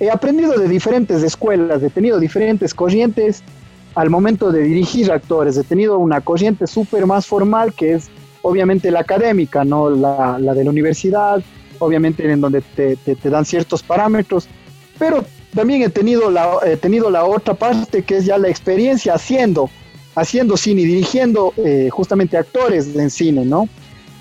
he aprendido de diferentes escuelas, he tenido diferentes corrientes al momento de dirigir actores, he tenido una corriente súper más formal que es obviamente la académica, no la, la de la universidad, obviamente en donde te, te, dan ciertos parámetros, pero también he tenido, la, he tenido la otra parte que es ya la experiencia haciendo, haciendo cine y dirigiendo eh, justamente actores en cine, ¿no?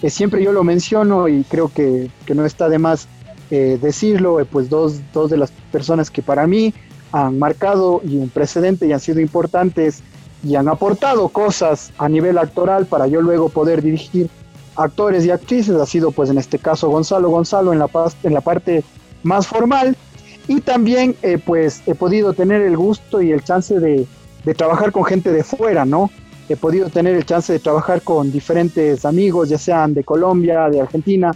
Eh, siempre yo lo menciono y creo que, que no está de más eh, decirlo, pues dos, dos de las personas que para mí han marcado y un precedente y han sido importantes y han aportado cosas a nivel actoral para yo luego poder dirigir actores y actrices, ha sido pues en este caso Gonzalo Gonzalo en la, en la parte más formal y también eh, pues he podido tener el gusto y el chance de, de, trabajar con gente de fuera, ¿no? He podido tener el chance de trabajar con diferentes amigos, ya sean de Colombia, de Argentina,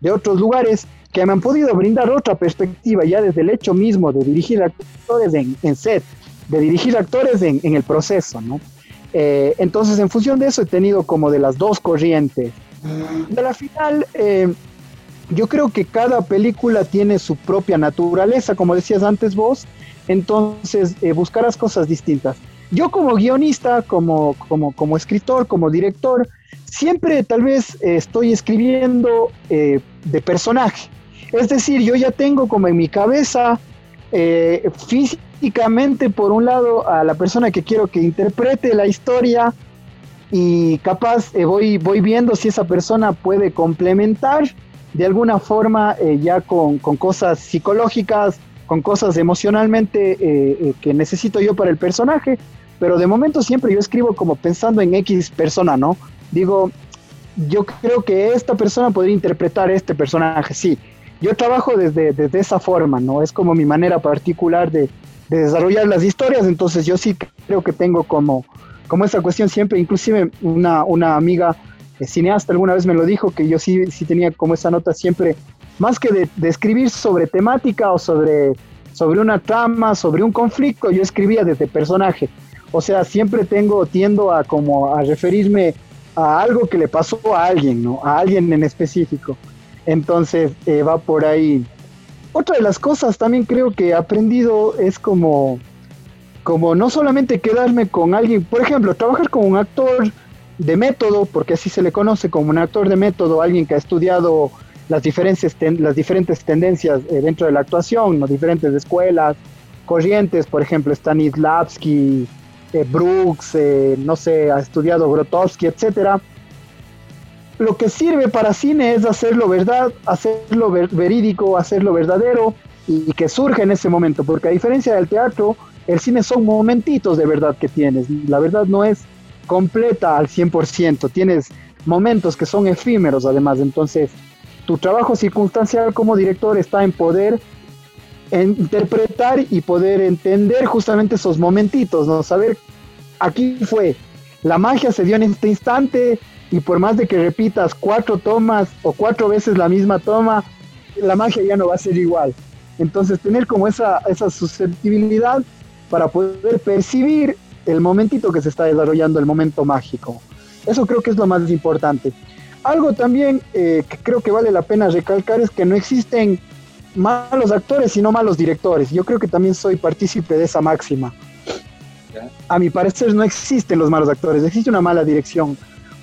de otros lugares, que me han podido brindar otra perspectiva ya desde el hecho mismo de dirigir actores en, en set, de dirigir actores en, en el proceso, ¿no? Eh, entonces, en función de eso, he tenido como de las dos corrientes. De la final, eh, yo creo que cada película tiene su propia naturaleza, como decías antes vos, entonces eh, buscarás cosas distintas. Yo como guionista, como, como, como escritor, como director, siempre tal vez estoy escribiendo de personaje. Es decir, yo ya tengo como en mi cabeza física por un lado, a la persona que quiero que interprete la historia y capaz eh, voy, voy viendo si esa persona puede complementar de alguna forma eh, ya con, con, cosas psicológicas, con cosas emocionalmente eh, que necesito yo para el personaje, pero de momento siempre yo escribo como pensando en X persona, ¿no? Digo, yo creo que esta persona podría interpretar este personaje, sí. Yo trabajo desde, desde esa forma, ¿no? Es como mi manera particular de, de desarrollar las historias, entonces yo sí creo que tengo como, como esa cuestión siempre, inclusive una, una amiga eh, cineasta alguna vez me lo dijo, que yo sí, sí tenía como esa nota siempre, más que de, escribir sobre temática o sobre, sobre una trama, sobre un conflicto, yo escribía desde personaje. O sea, siempre tengo, tiendo a como a referirme a algo que le pasó a alguien, ¿no? A alguien en específico. Entonces eh, va por ahí otra de las cosas también creo que he aprendido es como, como no solamente quedarme con alguien, por ejemplo, trabajar con un actor de método, porque así se le conoce como un actor de método, alguien que ha estudiado las diferentes, las diferentes tendencias eh, dentro de la actuación, las diferentes escuelas, corrientes, por ejemplo, Stanislavski, eh, Brooks, eh, no sé, ha estudiado Grotowski, etcétera lo que sirve para cine es hacerlo verdad, hacerlo verídico, hacerlo verdadero y, que surge en ese momento, porque a diferencia del teatro, el cine son momentitos de verdad que tienes. La verdad no es completa al 100%, tienes momentos que son efímeros además, entonces tu trabajo circunstancial como director está en poder interpretar y poder entender justamente esos momentitos, ¿no? Saber, aquí fue, la magia se dio en este instante, y por más de que repitas cuatro tomas o cuatro veces la misma toma, la magia ya no va a ser igual. Entonces tener como esa, esa susceptibilidad para poder percibir el momentito que se está desarrollando, el momento mágico. Eso creo que es lo más importante. Algo también eh, que creo que vale la pena recalcar es que no existen malos actores, sino malos directores. Yo creo que también soy partícipe de esa máxima. A mi parecer no existen los malos actores, existe una mala dirección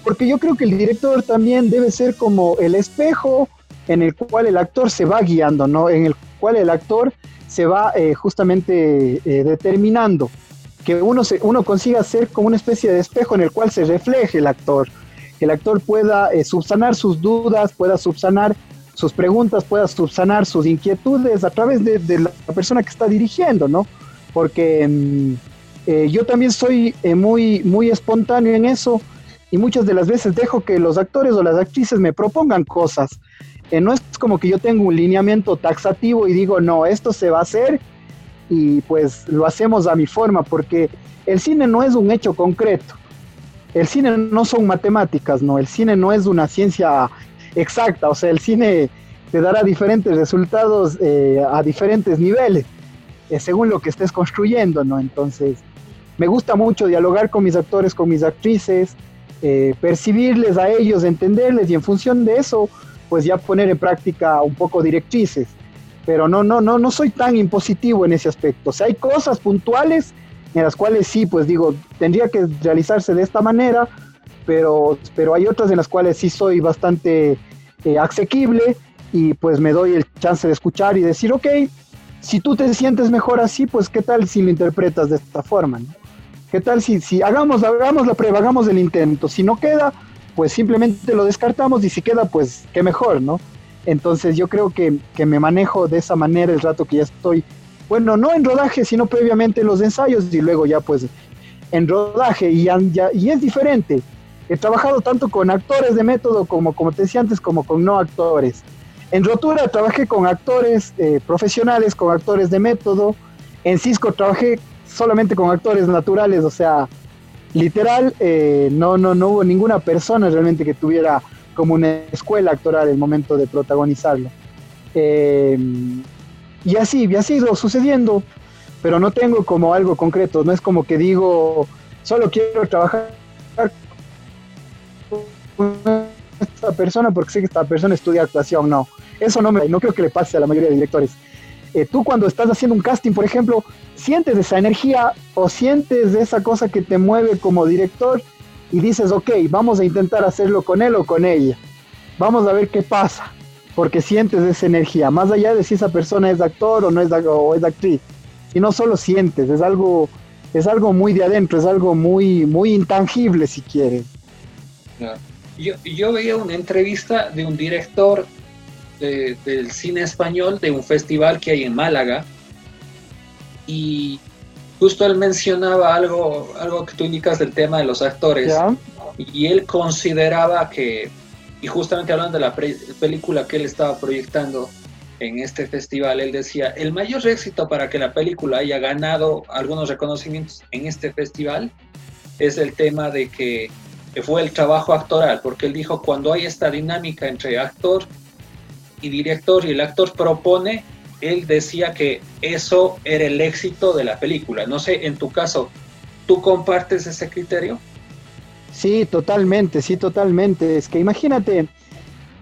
porque yo creo que el director también debe ser como el espejo en el cual el actor se va guiando, ¿no? En el cual el actor se va eh, justamente eh, determinando, que uno, uno consiga ser como una especie de espejo en el cual se refleje el actor, que el actor pueda eh, subsanar sus dudas, pueda subsanar sus preguntas, pueda subsanar sus inquietudes a través de, la persona que está dirigiendo, ¿no? Porque mm, yo también soy muy, muy espontáneo en eso, y muchas de las veces dejo que los actores o las actrices me propongan cosas. Eh, no es como que yo tengo un lineamiento taxativo y digo, no, esto se va a hacer y pues lo hacemos a mi forma, porque el cine no es un hecho concreto. El cine no son matemáticas, no, el cine no es una ciencia exacta, o sea, el cine te dará diferentes resultados eh, a diferentes niveles. eh, según lo que estés construyendo, ¿no? Entonces, me gusta mucho dialogar con mis actores, con mis actrices, eh, percibirles a ellos, entenderles y en función de eso, pues ya poner en práctica un poco directrices. Pero no, no, no, no soy tan impositivo en ese aspecto. O sea, hay cosas puntuales en las cuales sí, pues digo, tendría que realizarse de esta manera, pero, pero hay otras en las cuales sí soy bastante eh, asequible y pues me doy el chance de escuchar y decir, ok, si tú te sientes mejor así, pues qué tal si lo interpretas de esta forma, ¿Qué tal si, si hagamos, hagamos la prueba, hagamos el intento? Si no queda, pues simplemente lo descartamos y si queda, pues qué mejor, ¿no? Entonces yo creo que, que me manejo de esa manera el rato que ya estoy, bueno, no en rodaje, sino previamente en los ensayos y luego ya pues en rodaje y, ya, y es diferente. He trabajado tanto con actores de método como, como te decía antes, como con no actores. En Rotura trabajé con actores eh, profesionales, con actores de método. En Cisco trabajé solamente con actores naturales, o sea, literal, eh, no, no, no hubo ninguna persona realmente que tuviera como una escuela actoral el momento de protagonizarlo. Eh, y así, y ha sido sucediendo, pero no tengo como algo concreto, no es como que digo, solo quiero trabajar esta persona porque sé que esta persona estudia actuación, no. Eso no, me, no creo que le pase a la mayoría de directores. Eh, tú cuando estás haciendo un casting, por ejemplo, sientes esa energía o sientes esa cosa que te mueve como director y dices, ok, vamos a intentar hacerlo con él o con ella. Vamos a ver qué pasa, porque sientes esa energía, más allá de si esa persona es actor o no es, o es actriz. Y no solo sientes, es algo, es algo muy de adentro, es algo muy, muy intangible si quieres. Yo, yo veía una entrevista de un director del cine español de un festival que hay en Málaga y justo él mencionaba algo, algo que tú indicas del tema de los actores. Y él consideraba que, y justamente hablando de la película que él estaba proyectando en este festival, él decía, el mayor éxito para que la película haya ganado algunos reconocimientos en este festival es el tema de que fue el trabajo actoral, porque él dijo, cuando hay esta dinámica entre actor y director y el actor propone, él decía que eso era el éxito de la película. No sé, en tu caso, ¿tú compartes ese criterio? Sí, totalmente, sí, totalmente. Es que imagínate,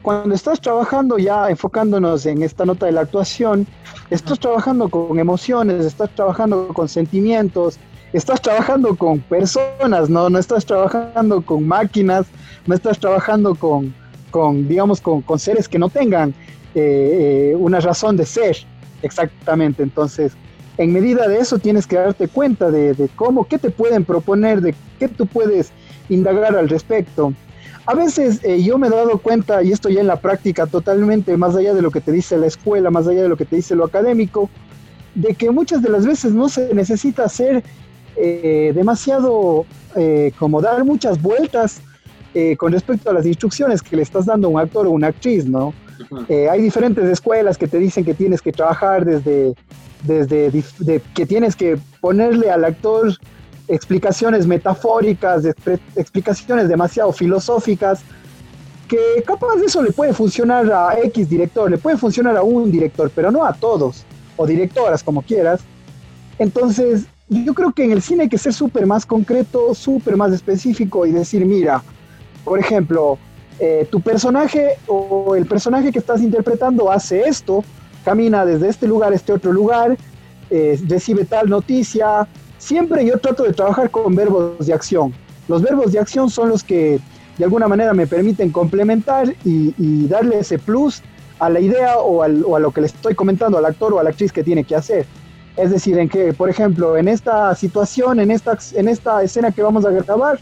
cuando estás trabajando ya enfocándonos en esta nota de la actuación, estás trabajando con emociones, estás trabajando con sentimientos, estás trabajando con personas, ¿no? No estás trabajando con máquinas, no estás trabajando con, con digamos, con, con, seres que no tengan eh, eh, una razón de ser, exactamente. Entonces, en medida de eso tienes que darte cuenta de, cómo, qué te pueden proponer, de qué tú puedes indagar al respecto. A veces eh, yo me he dado cuenta, y esto ya en la práctica totalmente, más allá de lo que te dice la escuela, más allá de lo que te dice lo académico, de que muchas de las veces no se necesita eh, demasiado como dar muchas vueltas con respecto a las instrucciones que le estás dando a un actor o una actriz, ¿no? Hay diferentes escuelas que te dicen que tienes que trabajar desde, desde que tienes que ponerle al actor explicaciones metafóricas, explicaciones demasiado filosóficas, que capaz de eso le puede funcionar a X director, le puede funcionar a un director, pero no a todos, o directoras como quieras. Entonces, yo creo que en el cine hay que ser súper más concreto, súper más específico y decir, mira, por ejemplo, eh, tu personaje o el personaje que estás interpretando hace esto, camina desde este lugar a este otro lugar, eh, recibe tal noticia. Siempre yo trato de trabajar con verbos de acción. Los verbos de acción son los que de alguna manera me permiten complementar y, darle ese plus a la idea o, a lo que le estoy comentando al actor o a la actriz que tiene que hacer. Es decir, en que, por ejemplo, en esta situación, en esta, en esta escena que vamos a grabar,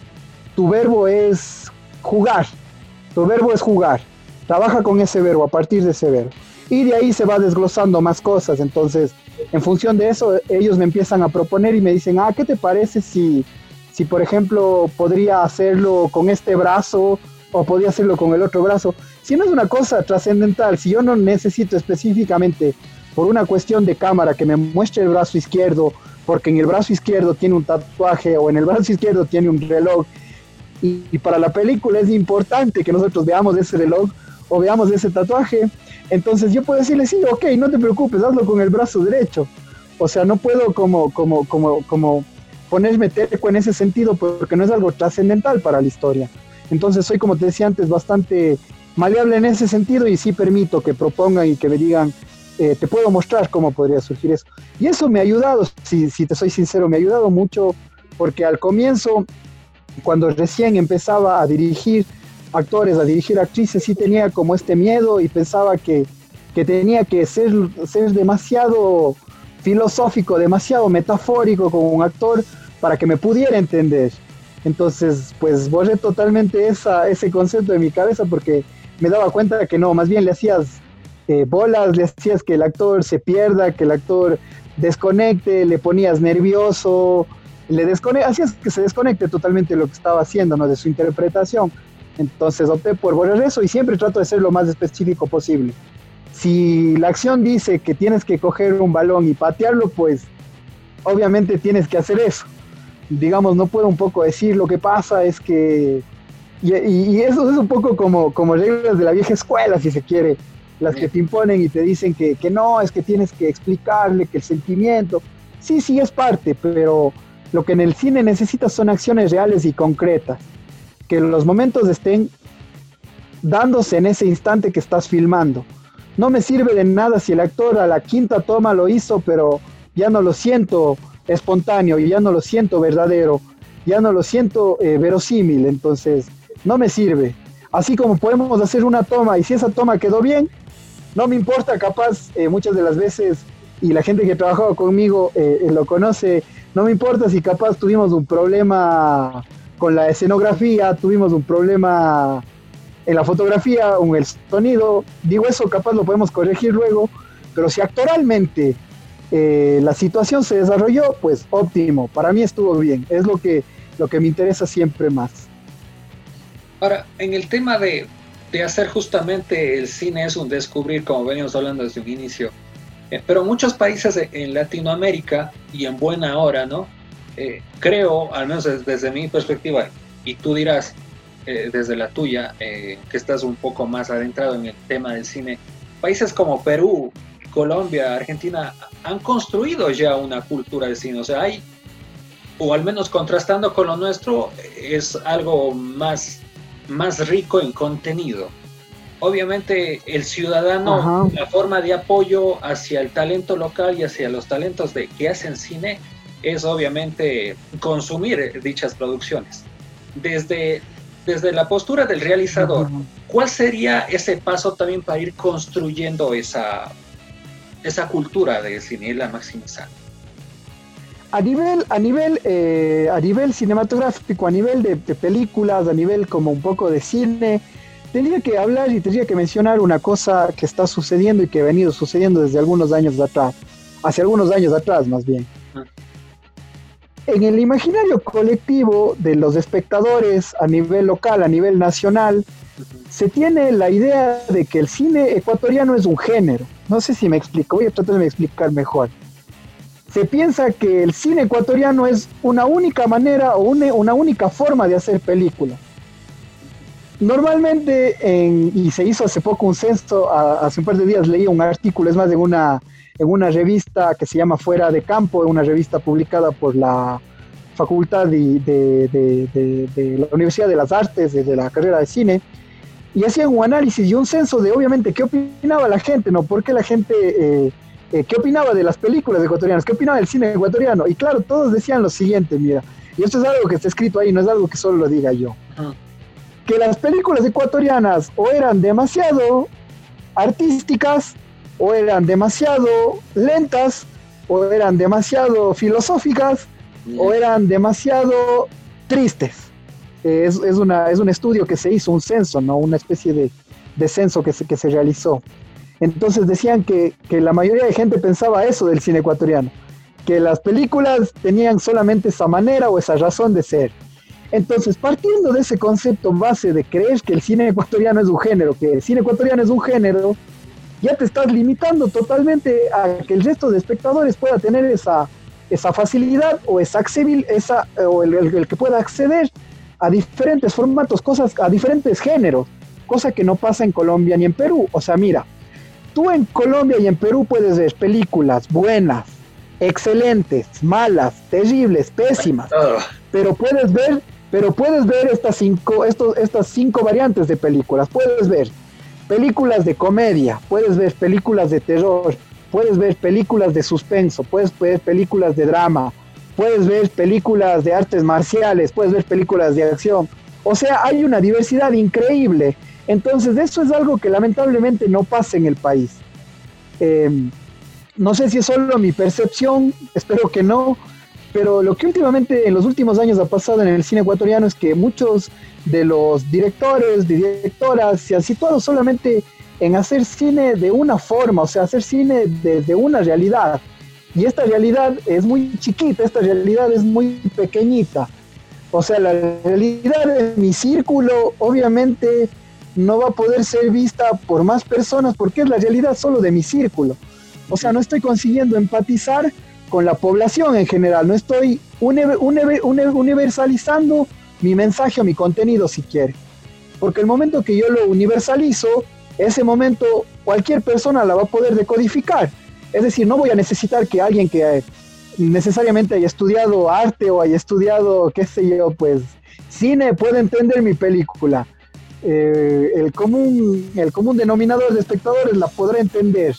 tu verbo es jugar. Tu verbo es jugar. Trabaja con ese verbo, a partir de ese verbo. Y de ahí se va desglosando más cosas. Entonces, en función de eso, ellos me empiezan a proponer y me dicen, ah, ¿qué te parece si, si por ejemplo, podría hacerlo con este brazo o podría hacerlo con el otro brazo? Si no es una cosa trascendental, si yo no necesito específicamente por una cuestión de cámara que me muestre el brazo izquierdo, porque en el brazo izquierdo tiene un tatuaje o en el brazo izquierdo tiene un reloj. Y, para la película es importante que nosotros veamos ese reloj o veamos ese tatuaje. Entonces yo puedo decirle, sí, ok, no te preocupes, hazlo con el brazo derecho. O sea, no puedo como, como, como, como ponerme terco en ese sentido porque no es algo trascendental para la historia. Entonces soy, como te decía antes, bastante maleable en ese sentido y sí permito que propongan y que me digan, eh, te puedo mostrar cómo podría surgir eso. Y eso me ha ayudado, si, si te soy sincero, me ha ayudado mucho porque al comienzo, cuando recién empezaba a dirigir actores, a dirigir actrices, sí tenía como este miedo y pensaba que, que tenía que ser, ser demasiado filosófico, demasiado metafórico como un actor para que me pudiera entender. Entonces, pues borré totalmente esa, ese concepto de mi cabeza porque me daba cuenta de que no, más bien le hacías eh, bolas, le hacías que el actor se pierda, que el actor desconecte, le ponías nervioso, le desconecte, hacías que se desconecte totalmente lo que estaba haciendo, ¿no? De su interpretación. Entonces opté por borrar eso y siempre trato de ser lo más específico posible. Si la acción dice que tienes que coger un balón y patearlo, pues obviamente tienes que hacer eso. Digamos, no puedo un poco decir lo que pasa es que... Y, eso es un poco como, como reglas de la vieja escuela, si se quiere, las que te imponen y te dicen que, que no, es que tienes que explicarle que el sentimiento, sí, sí es parte, pero lo que en el cine necesitas son acciones reales y concretas que los momentos estén dándose en ese instante que estás filmando. No me sirve de nada si el actor a la quinta toma lo hizo, pero ya no lo siento espontáneo, y ya no lo siento verdadero, ya no lo siento eh, verosímil, entonces no me sirve. Así como podemos hacer una toma y si esa toma quedó bien, no me importa, capaz eh, muchas de las veces, y la gente que ha trabajado conmigo eh, lo conoce, no me importa si capaz tuvimos un problema con la escenografía, tuvimos un problema en la fotografía en el sonido. Digo eso, capaz lo podemos corregir luego, pero si actoralmente eh, la situación se desarrolló, pues óptimo, para mí estuvo bien, es lo que, lo que me interesa siempre más. Ahora, en el tema de, de hacer justamente el cine es un descubrir, como venimos hablando desde un inicio, pero muchos países en Latinoamérica y en buena hora, ¿no? Eh, creo, al menos desde, mi perspectiva, y tú dirás eh, desde la tuya, eh, que estás un poco más adentrado en el tema del cine, países como Perú, Colombia, Argentina han construido ya una cultura de cine, o sea, hay, o al menos contrastando con lo nuestro, es algo más, más rico en contenido. Obviamente el ciudadano, la forma de apoyo hacia el talento local y hacia los talentos de que hacen cine, es obviamente consumir dichas producciones. Desde, desde la postura del realizador, ¿cuál sería ese paso también para ir construyendo esa, esa cultura de cine y la maximizar? A nivel, a nivel, eh, a nivel cinematográfico, a nivel de, películas, a nivel como un poco de cine, tendría que hablar y tendría que mencionar una cosa que está sucediendo y que ha venido sucediendo desde algunos años atrás, hace algunos años atrás más bien en el imaginario colectivo de los espectadores a nivel local, a nivel nacional, se tiene la idea de que el cine ecuatoriano es un género. No sé si me explico, voy a tratar de explicar mejor. Se piensa que el cine ecuatoriano es una única manera o una, única forma de hacer película. Normalmente, y se hizo hace poco un censo, hace un par de días leí un artículo, es más, de una en una revista que se llama Fuera de Campo, una revista publicada por la Facultad de, la Universidad de las Artes, de, la carrera de cine, y hacían un análisis y un censo de, obviamente, qué opinaba la gente, ¿no? ¿Por qué la gente, eh, eh, qué opinaba de las películas ecuatorianas, qué opinaba del cine ecuatoriano? Y claro, todos decían lo siguiente, mira, y esto es algo que está escrito ahí, no es algo que solo lo diga yo, que las películas ecuatorianas o eran demasiado artísticas o eran demasiado lentas, o eran demasiado filosóficas, o eran demasiado tristes. Es, una, es un estudio que se hizo, un censo, ¿no? una especie de, censo que se, que se realizó. Entonces decían que, que la mayoría de gente pensaba eso del cine ecuatoriano, que las películas tenían solamente esa manera o esa razón de ser. Entonces, partiendo de ese concepto base de creer que el cine ecuatoriano es un género, que el cine ecuatoriano es un género, ya te estás limitando totalmente a que el resto de espectadores pueda tener esa, esa facilidad o esa accesibil, esa, o el, que pueda acceder a diferentes formatos, cosas, a diferentes géneros, cosa que no pasa en Colombia ni en Perú. O sea, mira, tú en Colombia y en Perú puedes ver películas buenas, excelentes, malas, terribles, pésimas. Pero puedes ver, pero puedes ver estas cinco, estos, estas cinco variantes de películas. Puedes ver películas de comedia, puedes ver películas de terror, puedes ver películas de suspenso, puedes ver películas de drama, puedes ver películas de artes marciales, puedes ver películas de acción. O sea, hay una diversidad increíble. Entonces, eso es algo que lamentablemente no pasa en el país. Em, no sé si es solo mi percepción, espero que no, pero lo que últimamente en los últimos años ha pasado en el cine ecuatoriano es que muchos de los directores, directoras se han situado solamente en hacer cine de una forma, o sea, hacer cine desde una realidad. Y esta realidad es muy chiquita, esta realidad es muy pequeñita. O sea, la realidad de mi círculo obviamente no va a poder ser vista por más personas porque es la realidad solo de mi círculo. O sea, no estoy consiguiendo empatizar con la población en general, no estoy universalizando mi mensaje o mi contenido si quiere. Porque el momento que yo lo universalizo, ese momento cualquier persona la va a poder decodificar. Es decir, no voy a necesitar que alguien que necesariamente haya estudiado arte o haya estudiado, qué sé yo, pues cine pueda entender mi película. Eh, el, común, el común denominador de espectadores la podrá entender.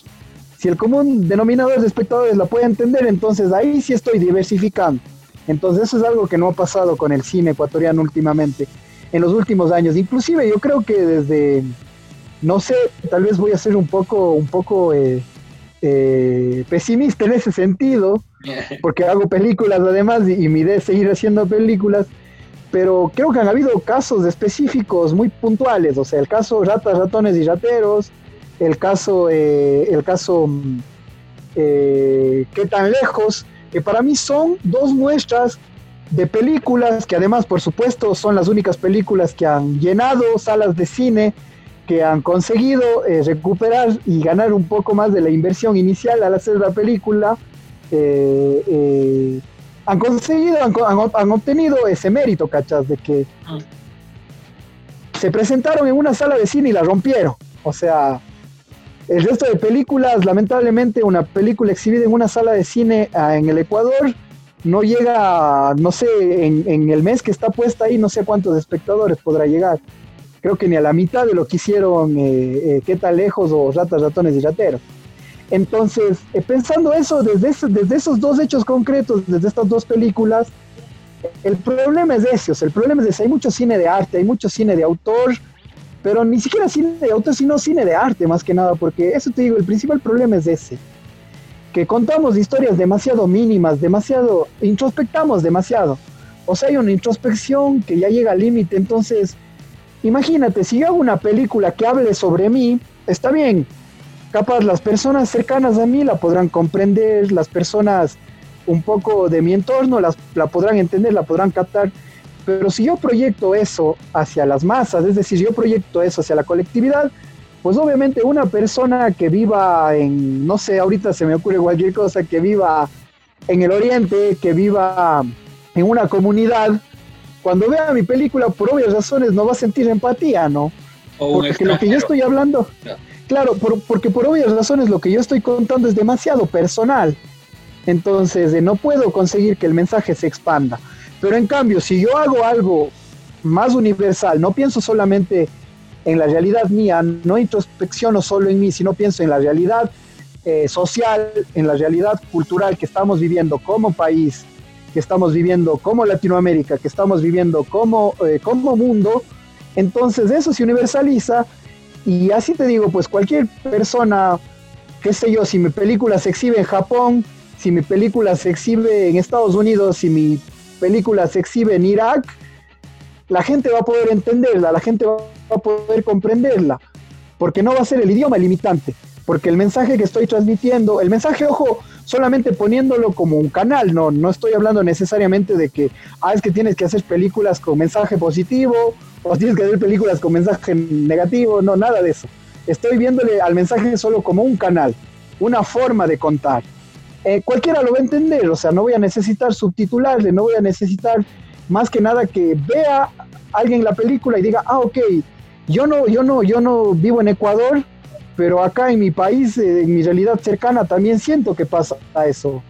Si el común denominador de espectadores la puede entender, entonces ahí sí estoy diversificando. Entonces eso es algo que no ha pasado con el cine ecuatoriano últimamente, en los últimos años. Inclusive yo creo que desde, no sé, tal vez voy a ser un poco, un poco eh, eh, pesimista en ese sentido, porque hago películas además y, y mi idea es seguir haciendo películas, pero creo que han habido casos específicos muy puntuales, o sea, el caso ratas, ratones y rateros, el caso, eh, el caso eh, ¿Qué tan lejos? Que para mí son dos muestras de películas que además, por supuesto, son las únicas películas que han llenado salas de cine, que han conseguido eh, recuperar y ganar un poco más de la inversión inicial al hacer la película. han conseguido, han, obtenido ese mérito, ¿cachas? De que ah. se presentaron en una sala de cine y la rompieron. O sea, el resto de películas, lamentablemente, una película exhibida en una sala de cine ah, en el Ecuador no llega, no sé, en, el mes que está puesta ahí, no sé cuántos espectadores podrá llegar. Creo que ni a la mitad de lo que hicieron eh, eh, Qué tal lejos o Ratas, Ratones y Rateros. Entonces, eh, pensando eso, desde, desde esos dos hechos concretos, desde estas dos películas, el problema es ese, el problema es ese, hay mucho cine de arte, hay mucho cine de autor, pero ni siquiera cine de autor, sino cine de arte más que nada, porque eso te digo, el principal problema es ese, que contamos historias demasiado mínimas, demasiado, introspectamos demasiado, o sea, hay una introspección que ya llega al límite, entonces, imagínate, si hago una película que hable sobre mí, está bien, capaz las personas cercanas a mí la podrán comprender, las personas un poco de mi entorno las, la podrán entender, la podrán captar, pero si yo proyecto eso hacia las masas, es decir, yo proyecto eso hacia la colectividad, pues obviamente una persona que viva en, no sé, ahorita se me ocurre cualquier cosa, que viva en el oriente, que viva en una comunidad, cuando vea mi película, por obvias razones, no va a sentir empatía, ¿no? porque lo que yo estoy hablando, claro, porque por obvias razones lo que yo estoy contando es demasiado personal. Entonces, eh, no puedo conseguir que el mensaje se expanda. Pero en cambio, si yo hago algo más universal, no pienso solamente en la realidad mía, no introspecciono solo en mí, sino pienso en la realidad eh, social, en la realidad cultural que estamos viviendo como país, que estamos viviendo como Latinoamérica, que estamos viviendo como, eh, como mundo, entonces eso se universaliza y así te digo, pues cualquier persona, qué sé yo, si mi película se exhibe en Japón, si mi película se exhibe en Estados Unidos, si mi película se exhibe en Irak, la gente va a poder entenderla, la gente va a poder comprenderla, porque no va a ser el idioma limitante, porque el mensaje que estoy transmitiendo, el mensaje, ojo, solamente poniéndolo como un canal, no, no estoy hablando necesariamente de que, ah, es que tienes que hacer películas con mensaje positivo, o tienes que hacer películas con mensaje negativo, no, nada de eso. Estoy viéndole al mensaje solo como un canal, una forma de contar. Eh, cualquiera lo va a entender, o sea, no voy a necesitar subtitularle, no voy a necesitar más que nada que vea alguien la película y diga, ah, ok, yo no, yo no, yo no vivo en Ecuador, pero acá en mi país, eh, en mi realidad cercana, también siento que pasa eso.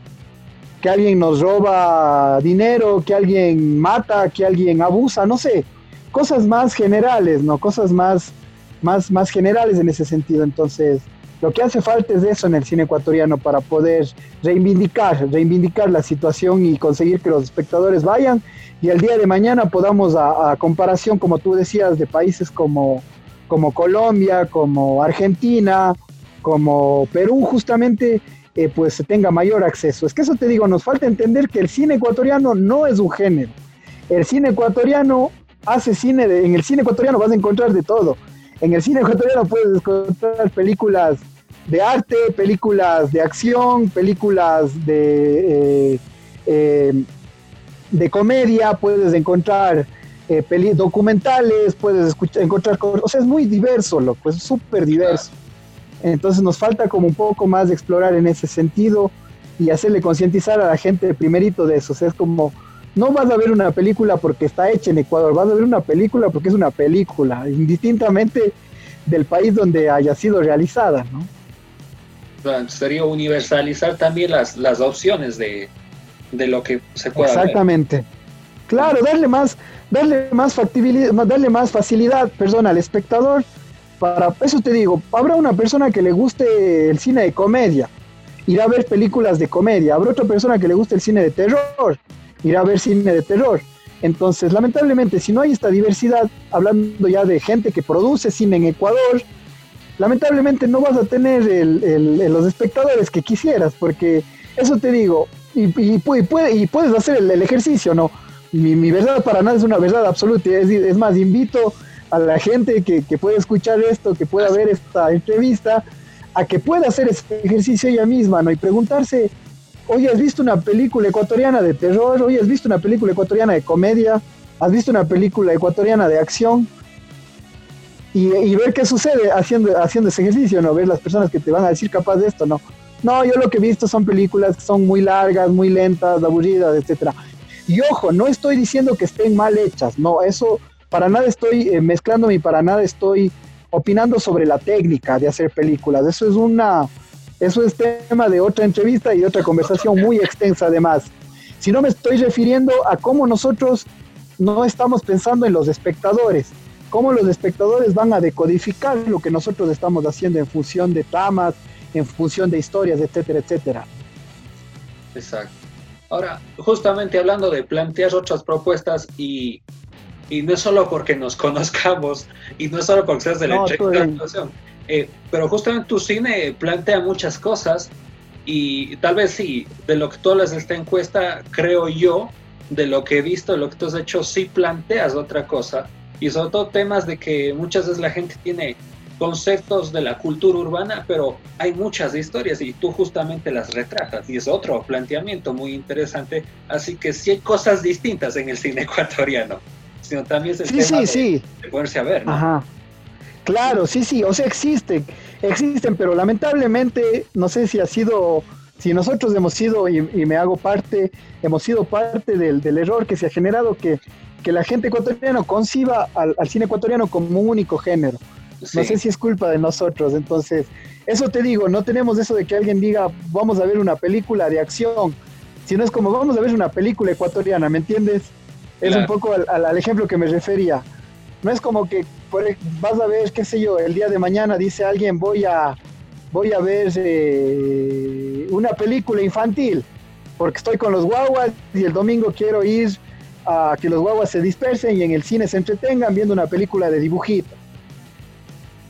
que alguien nos roba dinero, que alguien mata, que alguien abusa, no sé, cosas más generales, ¿no? Cosas más, más, más generales en ese sentido. Entonces, lo que hace falta es eso en el cine ecuatoriano para poder reivindicar, reivindicar la situación y conseguir que los espectadores vayan y el día de mañana podamos, a, comparación, como tú decías, de países como, como Colombia, como Argentina, como Perú, justamente eh, pues tenga mayor acceso. Es que eso te digo, nos falta entender que el cine ecuatoriano no es un género. El cine ecuatoriano hace cine, de, en el cine ecuatoriano vas a encontrar de todo. En el cine ecuatoriano puedes encontrar películas de arte, películas de acción, películas de, eh, eh, de comedia, puedes encontrar documentales, puedes escuchar, encontrar, o sea, es muy diverso, loco, es súper diverso. Entonces nos falta como un poco más de explorar en ese sentido y hacerle concientizar a la gente primerito de eso. O sea, es como, no vas a ver una película porque está hecha en Ecuador, vas a ver una película porque es una película, indistintamente del país donde haya sido realizada, ¿no? Sería universalizar también las, las opciones de, lo que se puede Exactamente. Claro, darle más, darle más factibilidad, darle más facilidad, perdón, al espectador para eso te digo, habrá una persona que le guste el cine de comedia, irá a ver películas de comedia, habrá otra persona que le guste el cine de terror, irá a ver cine de terror. Entonces, lamentablemente, si no hay esta diversidad, hablando ya de gente que produce cine en Ecuador, lamentablemente no vas a tener los espectadores que quisieras, porque eso te digo, y, y, puedes hacer el, ejercicio, ¿no? Mi, verdad para nada es una verdad absoluta, es, es más, invito a la gente que, puede escuchar esto, que pueda ver esta entrevista, a que pueda hacer ese ejercicio ella misma, ¿no? Y preguntarse, hoy has visto una película ecuatoriana de terror, hoy has visto una película ecuatoriana de comedia, has visto una película ecuatoriana de acción, y, ver qué sucede haciendo, haciendo ese ejercicio, ¿no? Ver las personas que te van a decir capaz de esto, ¿no? No, yo lo que he visto son películas que son muy largas, muy lentas, aburridas, etcétera. Y ojo, no estoy diciendo que estén mal hechas, no, eso para nada estoy eh, mezclándome y para nada estoy opinando sobre la técnica de hacer películas. Eso es una, eso es tema de otra entrevista y otra conversación muy extensa además. Si no me estoy refiriendo a cómo nosotros no estamos pensando en los espectadores, cómo los espectadores van a decodificar lo que nosotros estamos haciendo en función de tramas, en función de historias, etcétera, etcétera. Exacto. Ahora, justamente hablando de plantear otras propuestas y y no es solo porque nos conozcamos y no es solo porque seas de la no, eh, pero justamente tu cine plantea muchas cosas y tal vez sí, de lo que tú hablas de esta encuesta, creo yo, de lo que he visto, de lo que tú has hecho, sí planteas otra cosa y sobre todo temas de que muchas veces la gente tiene conceptos de la cultura urbana, pero hay muchas historias y tú justamente las retratas y es otro planteamiento muy interesante, así que sí hay cosas distintas en el cine ecuatoriano sino también es sí, sí, sí. de poderse a ver, Ajá. Claro, sí, sí, o sea, existen, existen, pero lamentablemente, no sé si ha sido, si nosotros hemos sido, y, me hago parte, hemos sido parte del, del, error que se ha generado, que, que la gente ecuatoriana conciba al, cine ecuatoriano como un único género. No sé si es culpa de nosotros, entonces, eso te digo, no tenemos eso de que alguien diga, vamos a ver una película de acción, sino es como, vamos a ver una película ecuatoriana, ¿me entiendes? Es un poco al, ejemplo que me refería. No es como que vas a ver, qué sé yo, el día de mañana dice alguien voy a, voy a ver eh, una película infantil porque estoy con los guaguas y el domingo quiero ir a que los guaguas se dispersen y en el cine se entretengan viendo una película de dibujito.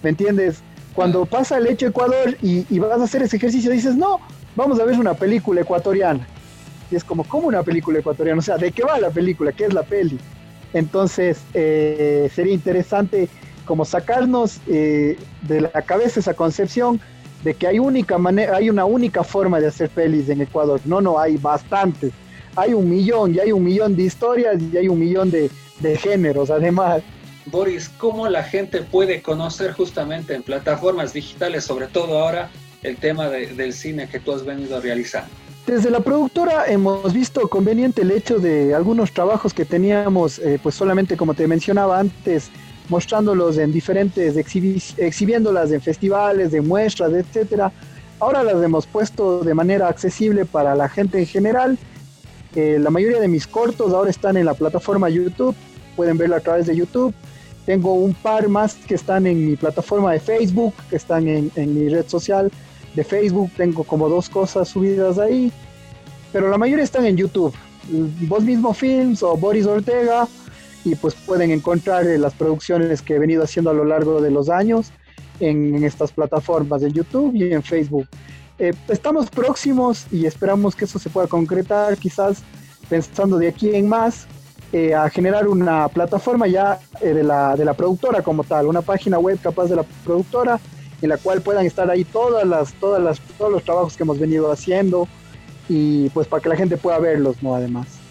¿Me entiendes? Cuando pasa el hecho Ecuador y, y, vas a hacer ese ejercicio, dices, no, vamos a ver una película ecuatoriana y es como, como una película ecuatoriana? O sea, ¿de qué va la película? ¿Qué es la peli? Entonces, eh, sería interesante como sacarnos eh, de la cabeza esa concepción de que hay, única manera, hay una única forma de hacer pelis en Ecuador. No, no, hay bastantes. Hay un millón, y hay un millón de historias y hay un millón de, de géneros además. Boris, ¿cómo la gente puede conocer justamente en plataformas digitales, sobre todo ahora, el tema del cine que tú has venido realizando? Desde la productora hemos visto conveniente el hecho de algunos trabajos que teníamos, eh, pues solamente como te mencionaba antes, mostrándolos en diferentes, exhibiéndolas en festivales, de muestras, etcétera, Ahora las hemos puesto de manera accesible para la gente en general. Eh, la mayoría de mis cortos ahora están en la plataforma YouTube, pueden verlo a través de YouTube. Tengo un par más que están en mi plataforma de Facebook, que están en, en mi red social de Facebook. Tengo como dos cosas subidas ahí, pero la mayoría están en YouTube. Vos mismo Films o Boris Ortega y pues pueden encontrar eh, las producciones que he venido haciendo a lo largo de los años en, estas plataformas de YouTube y en Facebook. Eh, estamos próximos y esperamos que eso se pueda concretar, quizás pensando de aquí en más, eh, a generar una plataforma ya de, la, de la productora como tal, una página web capaz de la productora en la cual puedan estar ahí todas las, todas las, todos los trabajos que hemos venido haciendo y pues para que la gente pueda verlos, ¿no? Además.